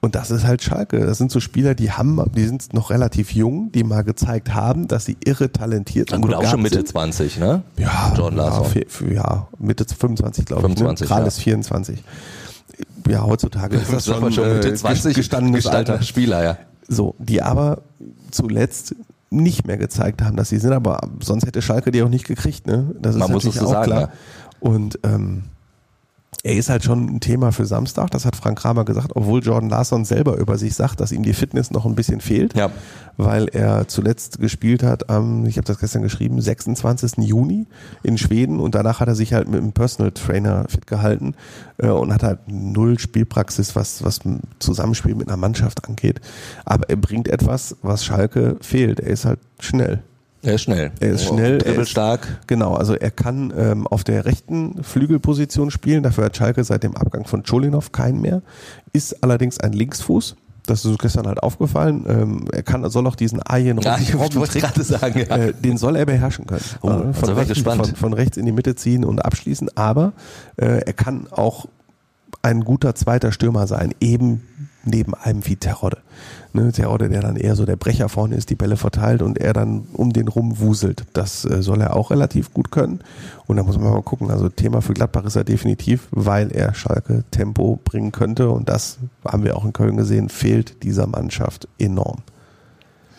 und das ist halt Schalke. Das sind so Spieler, die haben, die sind noch relativ jung, die mal gezeigt haben, dass sie irre talentiert und gut, auch schon Mitte sind. 20, ne? Ja, Jordan ja, für, für, ja, Mitte 25, glaube 25, ich. Ne? Kral ja. ist 24. Ja, heutzutage ist das schon, schon Mitte äh, 20 gestandenes gestandener Alter. Spieler, ja. So, die aber zuletzt nicht mehr gezeigt haben, dass sie sind, aber sonst hätte Schalke die auch nicht gekriegt, ne? Das ist Man muss natürlich es so auch sagen, klar. ja. Und ähm, er ist halt schon ein Thema für Samstag, das hat Frank Kramer gesagt, obwohl Jordan Larsson selber über sich sagt, dass ihm die Fitness noch ein bisschen fehlt, Ja. weil er zuletzt gespielt hat am, ich habe das gestern geschrieben, 26. Juni in Schweden und danach hat er sich halt mit einem Personal Trainer fit gehalten äh, und hat halt null Spielpraxis, was, was Zusammenspiel mit einer Mannschaft angeht. Aber er bringt etwas, was Schalke fehlt. Er ist halt schnell. Er ist schnell. Er ist schnell. Er ist stark. Genau, also er kann ähm, auf der rechten Flügelposition spielen. Dafür hat Schalke seit dem Abgang von Cholinov keinen mehr. Ist allerdings ein Linksfuß. Das ist gestern halt aufgefallen. Ähm, er kann, soll auch diesen Ayen ja, ich wollte gerade sagen, ja. äh, den soll er beherrschen können. Oh, äh, von, rechts, von, von, rechts in die Mitte ziehen und abschließen. Aber äh, er kann auch ein guter zweiter Stürmer sein, eben neben einem wie Terodde. Ne, Terodde, der dann eher so der Brecher vorne ist, die Bälle verteilt und er dann um den rum wuselt. Das äh, soll er auch relativ gut können. Und da muss man mal gucken. Also Thema für Gladbach ist er definitiv, weil er Schalke Tempo bringen könnte. Und das haben wir auch in Köln gesehen, fehlt dieser Mannschaft enorm.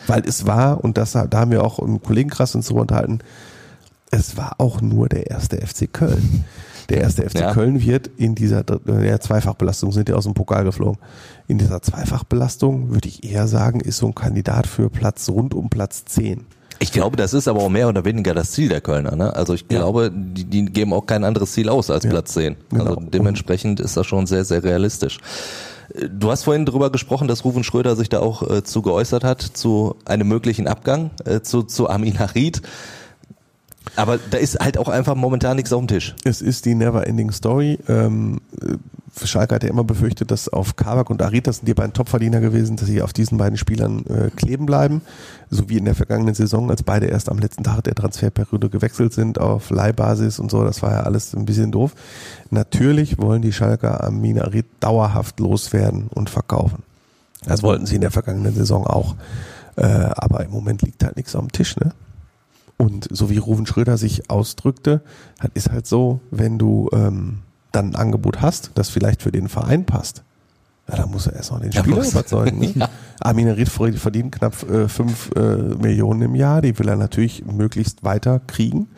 Weil es war, und das, da haben wir auch im Kollegenkreis uns drüber unterhalten, es war auch nur der erste FC Köln. Der erste FC Ja. Köln wird in dieser ja, Zweifachbelastung, sind ja aus dem Pokal geflogen. In dieser Zweifachbelastung würde ich eher sagen, ist so ein Kandidat für Platz rund um Platz 10. Ich glaube, das ist aber auch mehr oder weniger das Ziel der Kölner. Ne? Also ich Ja. glaube, die, die geben auch kein anderes Ziel aus als Ja. Platz 10. Genau. Also dementsprechend ist das schon sehr, sehr realistisch. Du hast vorhin darüber gesprochen, dass Rufen Schröder sich da auch äh, zu geäußert hat, zu einem möglichen Abgang, äh, zu, zu Amin Harid. Aber da ist halt auch einfach momentan nichts auf dem Tisch. Es ist die Never-Ending Story. Ähm, äh, Schalke hat ja immer befürchtet, dass auf Kabak und Arid, das sind die beiden Topverdiener gewesen, dass sie auf diesen beiden Spielern äh, kleben bleiben. So wie in der vergangenen Saison, als beide erst am letzten Tag der Transferperiode gewechselt sind auf Leihbasis und so. Das war ja alles ein bisschen doof. Natürlich wollen die Schalker Amin Arid dauerhaft loswerden und verkaufen. Das wollten sie in der vergangenen Saison auch. Äh, aber im Moment liegt halt nichts dem Tisch, ne? Und so wie Ruven Schröder sich ausdrückte, ist halt so, wenn du ähm, dann ein Angebot hast, das vielleicht für den Verein passt, ja, dann muss er erst noch den Spieler überzeugen. Ne? Ja. Armin Ried verdient knapp äh, 5 äh, Millionen im Jahr, die will er natürlich möglichst weiter kriegen.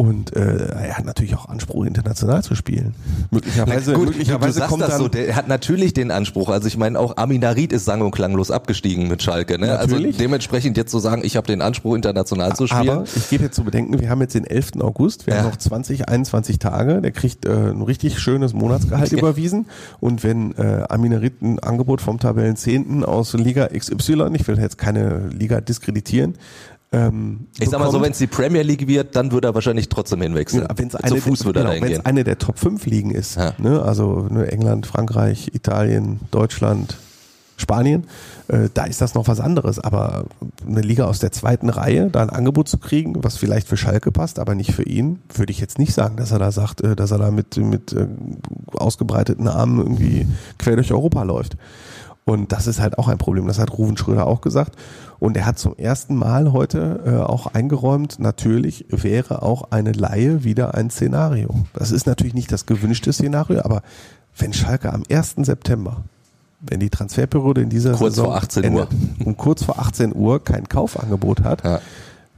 Und äh, er hat natürlich auch Anspruch, international zu spielen. Möglicherweise, Gut, möglicherweise du sagst kommt das dann so, der hat natürlich den Anspruch. Also ich meine, auch Amin Harid ist sang- und klanglos abgestiegen mit Schalke. Ne? Also dementsprechend jetzt zu sagen, ich habe den Anspruch, international zu spielen. Aber ich gebe jetzt zu bedenken, wir haben jetzt den 11. August, wir Ja. haben noch 20, 21 Tage, der kriegt äh, ein richtig schönes Monatsgehalt Ja. überwiesen und wenn äh, Aminarit ein Angebot vom Tabellen 10. aus Liga XY, ich will jetzt keine Liga diskreditieren, ähm, Ich sag mal so, bekommt, wenn es die Premier League wird, dann wird er wahrscheinlich trotzdem hinwechseln. ja, wenn's Zu eine, Fuß würde genau, er wenn's hingehen. eine der Top 5 Ligen ist, Ja. ne, also ne, England, Frankreich, Italien, Deutschland, Spanien, äh, da ist das noch was anderes. Aber eine Liga aus der zweiten Reihe, da ein Angebot zu kriegen, was vielleicht für Schalke passt, aber nicht für ihn, würde ich jetzt nicht sagen, dass er da sagt, äh, dass er da mit, mit äh, ausgebreiteten Armen irgendwie quer durch Europa läuft. Und das ist halt auch ein Problem. Das hat Ruven Schröder auch gesagt. Und er hat zum ersten Mal heute äh, auch eingeräumt, natürlich wäre auch eine Laie wieder ein Szenario. Das ist natürlich nicht das gewünschte Szenario, aber wenn Schalke am 1. September, wenn die Transferperiode in dieser Kurz Saison vor 18 Uhr. endet, und kurz vor 18 Uhr kein Kaufangebot hat, Ja.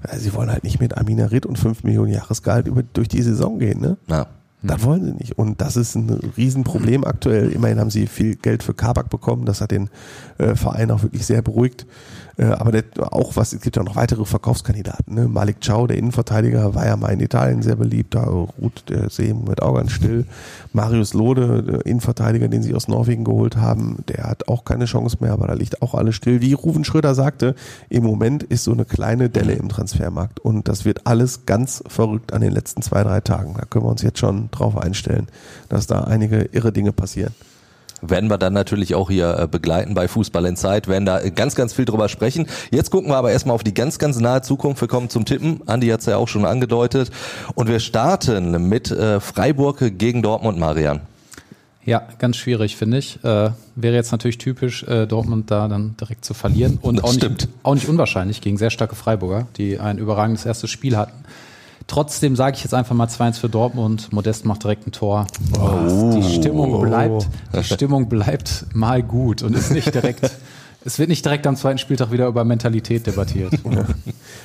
äh, sie wollen halt nicht mit Amina Ritt und 5 Millionen Jahresgehalt über, durch die Saison gehen. Ne? Ja. Das wollen sie nicht. Und das ist ein Riesenproblem aktuell. Immerhin haben sie viel Geld für Kabak bekommen. Das hat den äh, Verein auch wirklich sehr beruhigt. Äh, aber der, auch was, es gibt ja noch weitere Verkaufskandidaten. Ne? Malik Chow, der Innenverteidiger, war ja mal in Italien sehr beliebt. Da ruht der See mit auch ganz still. Marius Lode, der Innenverteidiger, den sie aus Norwegen geholt haben, der hat auch keine Chance mehr, aber da liegt auch alles still. Wie Ruven Schröder sagte, im Moment ist so eine kleine Delle im Transfermarkt. Und das wird alles ganz verrückt an den letzten zwei, drei Tagen. Da können wir uns jetzt schon drauf einstellen, dass da einige irre Dinge passieren. Werden wir dann natürlich auch hier äh, begleiten bei Fußball in Zeit, werden da äh, ganz, ganz viel drüber sprechen. Jetzt gucken wir aber erstmal auf die ganz, ganz nahe Zukunft. Wir kommen zum Tippen. Andi hat es ja auch schon angedeutet. Und wir starten mit äh, Freiburg gegen Dortmund, Marian. Ja, ganz schwierig, finde ich. Äh, wäre jetzt natürlich typisch, äh, Dortmund da dann direkt zu verlieren. Und Das auch nicht, auch nicht unwahrscheinlich gegen sehr starke Freiburger, die ein überragendes erstes Spiel hatten. Trotzdem sage ich jetzt einfach mal 2-1 für Dortmund. Modest macht direkt ein Tor. Oh. Die Stimmung bleibt, die Stimmung bleibt mal gut und ist nicht direkt, es wird nicht direkt am zweiten Spieltag wieder über Mentalität debattiert.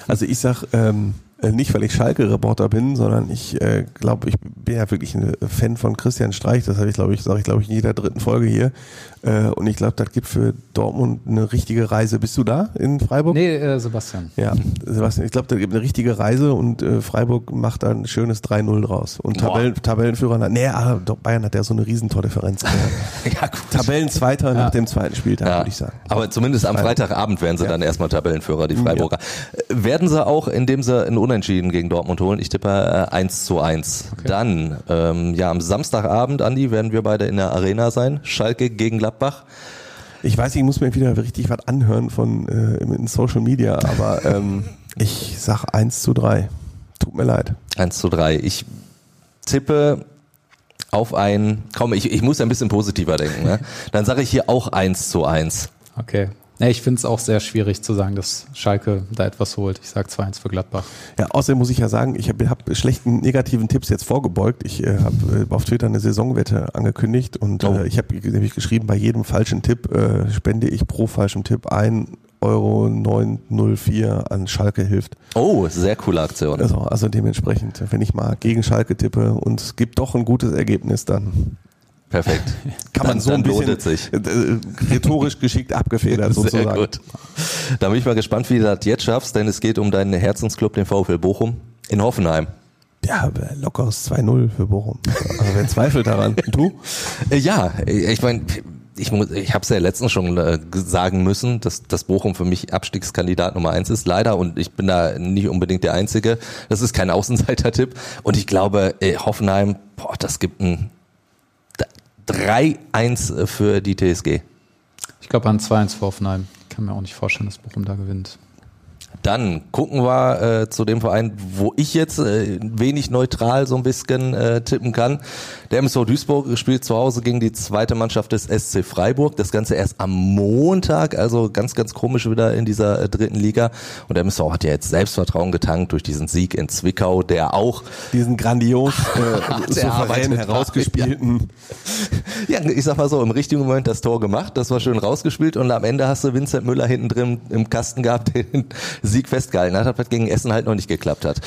Also ich sag, ähm, Äh, nicht, weil ich Schalke-Reporter bin, sondern ich äh, glaube, ich bin ja wirklich ein Fan von Christian Streich. Das habe ich, glaube ich, sage ich, glaube ich, in jeder dritten Folge hier. Äh, und ich glaube, das gibt für Dortmund eine richtige Reise. Bist du da in Freiburg? Nee, äh, Sebastian. Ja, Sebastian, ich glaube, da gibt eine richtige Reise und äh, Freiburg macht da ein schönes 3-0 draus. Und Tabellen, Tabellenführer, nee, ah, Bayern hat ja so eine Riesentordifferenz. ja, gut. Tabellenzweiter ja. nach dem zweiten Spieltag, ja. würde ich sagen. Aber zumindest am Freitagabend werden sie ja. dann erstmal Tabellenführer, die Freiburger. Ja. Werden sie auch, indem sie ein Unentschieden gegen Dortmund holen? Ich tippe äh, 1 zu 1. Okay. Dann, ähm, ja, am Samstagabend, Andi, werden wir beide in der Arena sein. Schalke gegen Gladbach. Ich weiß, ich muss mir wieder richtig was anhören von äh, in Social Media, aber ähm, ich sag 1 zu 3. Tut mir leid. 1 zu 3. Ich tippe auf ein, komm, ich, ich muss ein bisschen positiver denken. Ne? Dann sage ich hier auch 1 zu 1. Okay. Ja, ich finde es auch sehr schwierig zu sagen, dass Schalke da etwas holt. Ich sage 2-1 für Gladbach. Ja, außerdem muss ich ja sagen, ich habe hab schlechten negativen Tipps jetzt vorgebeugt. Ich äh, habe äh, auf Twitter eine Saisonwette angekündigt und oh. äh, ich habe nämlich geschrieben, bei jedem falschen Tipp äh, spende ich pro falschem Tipp ein Euro 904 an Schalke hilft. Oh, sehr coole Aktion. Also, also dementsprechend, wenn ich mal gegen Schalke tippe und es gibt doch ein gutes Ergebnis, dann Perfekt. Kann man so ein bisschen sich. Äh, rhetorisch geschickt abgefedert sozusagen. Sehr gut. Da bin ich mal gespannt, wie du das jetzt schaffst, denn es geht um deinen Herzensclub, den VfL Bochum in Hoffenheim. Ja, lockeres 2-0 für Bochum. Aber wer zweifelt daran? Du? Äh, ja, ich meine, ich, muss, ich habe es ja letztens schon äh, sagen müssen, dass, dass Bochum für mich Abstiegskandidat Nummer eins ist, leider. Und ich bin da nicht unbedingt der Einzige. Das ist kein Außenseiter-Tipp. Und ich glaube, Hoffenheim, boah, das gibt ein 3-1 für die TSG. Ich glaube an 2-1 für Hoffenheim. Ich kann mir auch nicht vorstellen, dass Bochum da gewinnt. Dann gucken wir äh, zu dem Verein, wo ich jetzt äh, wenig neutral so ein bisschen äh, tippen kann. Der MSV Duisburg spielt zu Hause gegen die zweite Mannschaft des SC Freiburg. Das Ganze erst am Montag, also ganz, ganz komisch wieder in dieser äh, dritten Liga. Und der MSV hat ja jetzt Selbstvertrauen getankt durch diesen Sieg in Zwickau, der auch diesen grandios äh, souverän herausgespielten. Ja. ja, ich sag mal so, im richtigen Moment das Tor gemacht, das war schön rausgespielt und am Ende hast du Vincent Müller hinten drin im Kasten gehabt, den Sieg festgehalten hat, was gegen Essen halt noch nicht geklappt hat.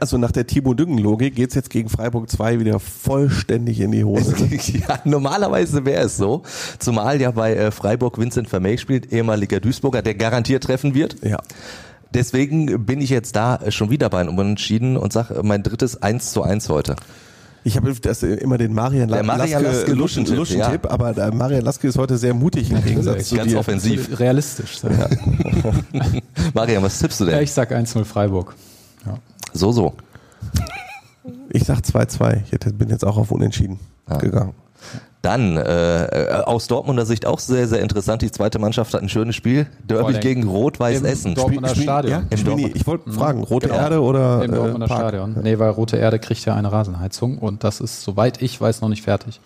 Also nach der Timo Düngen-Logik geht's jetzt gegen Freiburg 2 wieder vollständig in die Hose. ja, normalerweise wäre es so. Zumal ja bei äh, Freiburg Vincent Vermeij spielt, ehemaliger Duisburger, der garantiert treffen wird. Ja. Deswegen bin ich jetzt da schon wieder bei einem Unentschieden und sage mein drittes 1 zu 1 heute. Ich habe das immer den Marian, der Marian Laske, Laske Luschen-Tipp, Luschen ja. aber der Marian Laske ist heute sehr mutig im Gegensatz zu Ganz dir. offensiv. Realistisch. Ja. Marian, was tippst du denn? Ja, ich sag 1-0 Freiburg. Ja. So, so. Ich sag 2-2. Ich bin jetzt auch auf Unentschieden ah. gegangen. Dann äh, aus Dortmunder Sicht auch sehr, sehr interessant. Die zweite Mannschaft hat ein schönes Spiel. Derby gegen Rot-Weiß Essen. Dortmunder Spiel, Stadion. Ja, Im Dortmund. Ich wollte fragen, Rote genau. Erde oder Im Dortmunder äh, Stadion. Nee, weil Rote Erde kriegt ja eine Rasenheizung und das ist, soweit ich weiß, noch nicht fertig.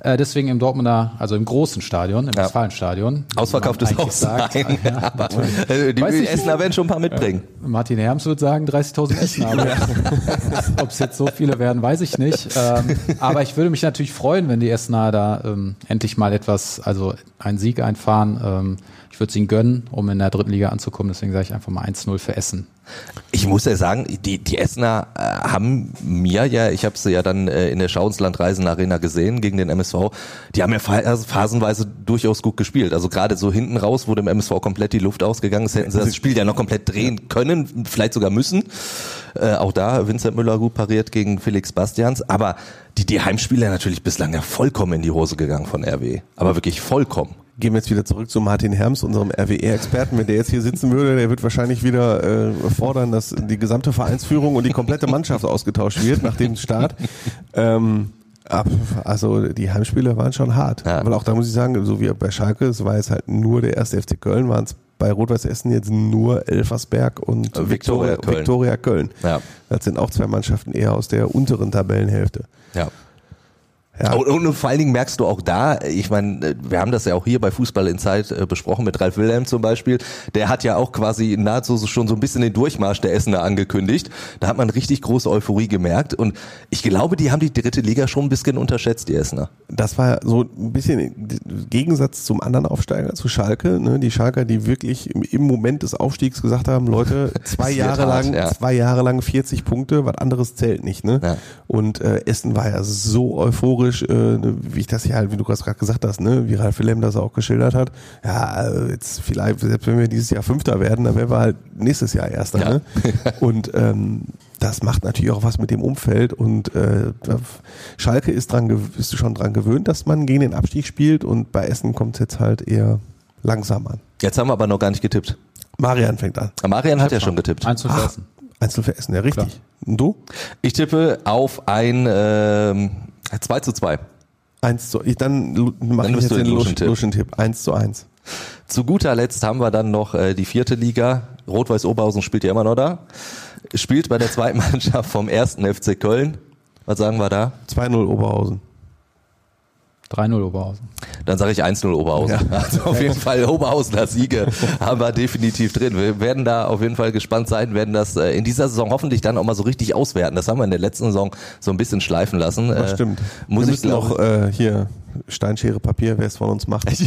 Äh, deswegen im Dortmunder, also im großen Stadion, im ja. Westfalenstadion. Ausverkauftes Haus. Sagt, Nein, ja, aber äh, die Weiß Essener werden schon ein paar mitbringen. Äh, Martin Herms würde sagen 30.000 Essener. Aber ob es jetzt so viele werden, weiß ich nicht. Ähm, aber ich würde mich natürlich freuen, wenn die Essener da ähm, endlich mal etwas, also einen Sieg einfahren. Ähm, ich würde es ihnen gönnen, um in der dritten Liga anzukommen. Deswegen sage ich einfach mal 1-0 für Essen. Ich muss ja sagen, die, die Essener äh, haben mir ja, ich habe sie ja dann äh, in der Schauensland-Reisen Arena gesehen gegen den MSV, die haben ja also phasenweise durchaus gut gespielt. Also gerade so hinten raus, wo dem MSV komplett die Luft ausgegangen ist, hätten sie das Spiel ja noch komplett drehen können, vielleicht sogar müssen. Äh, auch da Vincent Müller gut pariert gegen Felix Bastians. Aber die, die Heimspieler natürlich bislang ja vollkommen in die Hose gegangen von RW. Aber wirklich vollkommen gehen wir jetzt wieder zurück zu Martin Herms, unserem RWE-Experten. Wenn der jetzt hier sitzen würde, der wird wahrscheinlich wieder äh, fordern, dass die gesamte Vereinsführung und die komplette Mannschaft ausgetauscht wird nach dem Start. Ähm, also die Heimspiele waren schon hart. Ja. Aber auch da muss ich sagen, so wie bei Schalke, es war jetzt halt nur der erste FC Köln, waren es bei Rot-Weiß Essen jetzt nur Elversberg und Viktoria Köln. Viktoria Köln. Ja. Das sind auch zwei Mannschaften eher aus der unteren Tabellenhälfte. Ja. Ja. Und, und, vor allen Dingen merkst du auch da, ich meine, wir haben das ja auch hier bei Fußball in Zeit äh, besprochen mit Ralf Wilhelm zum Beispiel, der hat ja auch quasi nahezu schon so ein bisschen den Durchmarsch der Essener angekündigt. Da hat man richtig große Euphorie gemerkt und ich glaube, die haben die dritte Liga schon ein bisschen unterschätzt, die Essener. Das war so ein bisschen im Gegensatz zum anderen Aufsteiger, zu Schalke, ne? die Schalker, die wirklich im Moment des Aufstiegs gesagt haben, Leute, zwei Jahre hart, lang, ja. zwei Jahre lang 40 Punkte, was anderes zählt nicht. Ne? Ja. Und äh, Essen war ja so euphorisch, äh, wie ich das ja halt, wie du gerade gesagt hast, ne, wie Ralf Willem das auch geschildert hat. Ja, äh, jetzt vielleicht, selbst wenn wir dieses Jahr Fünfter werden, dann werden wir halt nächstes Jahr Erster. Ja. Ne? Und ähm, das macht natürlich auch was mit dem Umfeld und äh, Schalke ist dran ist schon dran gewöhnt, dass man gegen den Abstieg spielt und bei Essen kommt es jetzt halt eher langsam an. Jetzt haben wir aber noch gar nicht getippt. Marian fängt an. Marian hat ja schon getippt. Einzel für Essen. Einzel für Essen, ja richtig. Klar. Und du? Ich tippe auf ein ähm, 2 zu 2. 1 zu, ich, dann mache ich jetzt den Luschen-Tipp. Luschen 1 zu 1. Zu guter Letzt haben wir dann noch äh, die vierte Liga. Rot-Weiß Oberhausen spielt ja immer noch da. Spielt bei der zweiten Mannschaft vom ersten FC Köln. Was sagen wir da? 2-0 Oberhausen. 3-0 Oberhausen. Dann sage ich 1-0 Oberhausen. Ja. Also auf jeden Fall Oberhausener Siege haben wir definitiv drin. Wir werden da auf jeden Fall gespannt sein, werden das äh, in dieser Saison hoffentlich dann auch mal so richtig auswerten. Das haben wir in der letzten Saison so ein bisschen schleifen lassen. Das stimmt. Äh, muss wir ich noch äh, hier Steinschere Papier, wer es von uns macht.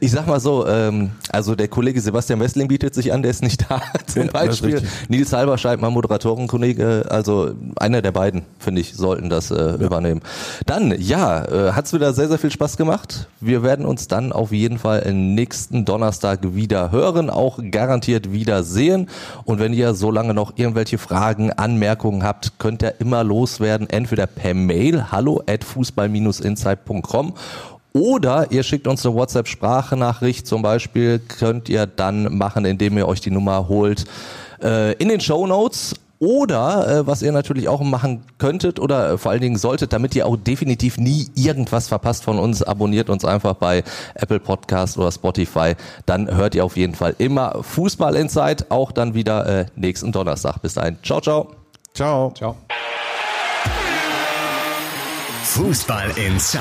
Ich sag mal so, ähm, also der Kollege Sebastian Wessling bietet sich an, der ist nicht da zum ja, Beispiel. Nils Halberscheid, mein Moderatorenkollege, also einer der beiden, finde ich, sollten das äh, ja. übernehmen. Dann, ja, äh, hat's wieder sehr, sehr viel Spaß gemacht. Wir werden uns dann auf jeden Fall nächsten Donnerstag wieder hören, auch garantiert wieder sehen. Und wenn ihr so lange noch irgendwelche Fragen, Anmerkungen habt, könnt ihr immer loswerden, entweder per Mail, hallo at fußball-insight.com oder ihr schickt uns eine WhatsApp-Sprachnachricht zum Beispiel, könnt ihr dann machen, indem ihr euch die Nummer holt äh, in den Show Notes. Oder äh, was ihr natürlich auch machen könntet oder äh, vor allen Dingen solltet, damit ihr auch definitiv nie irgendwas verpasst von uns, abonniert uns einfach bei Apple Podcast oder Spotify. Dann hört ihr auf jeden Fall immer Fußball Insight, auch dann wieder äh, nächsten Donnerstag. Bis dahin. Ciao, ciao. Ciao. Ciao. Fußball Inside,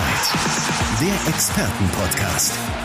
der Expertenpodcast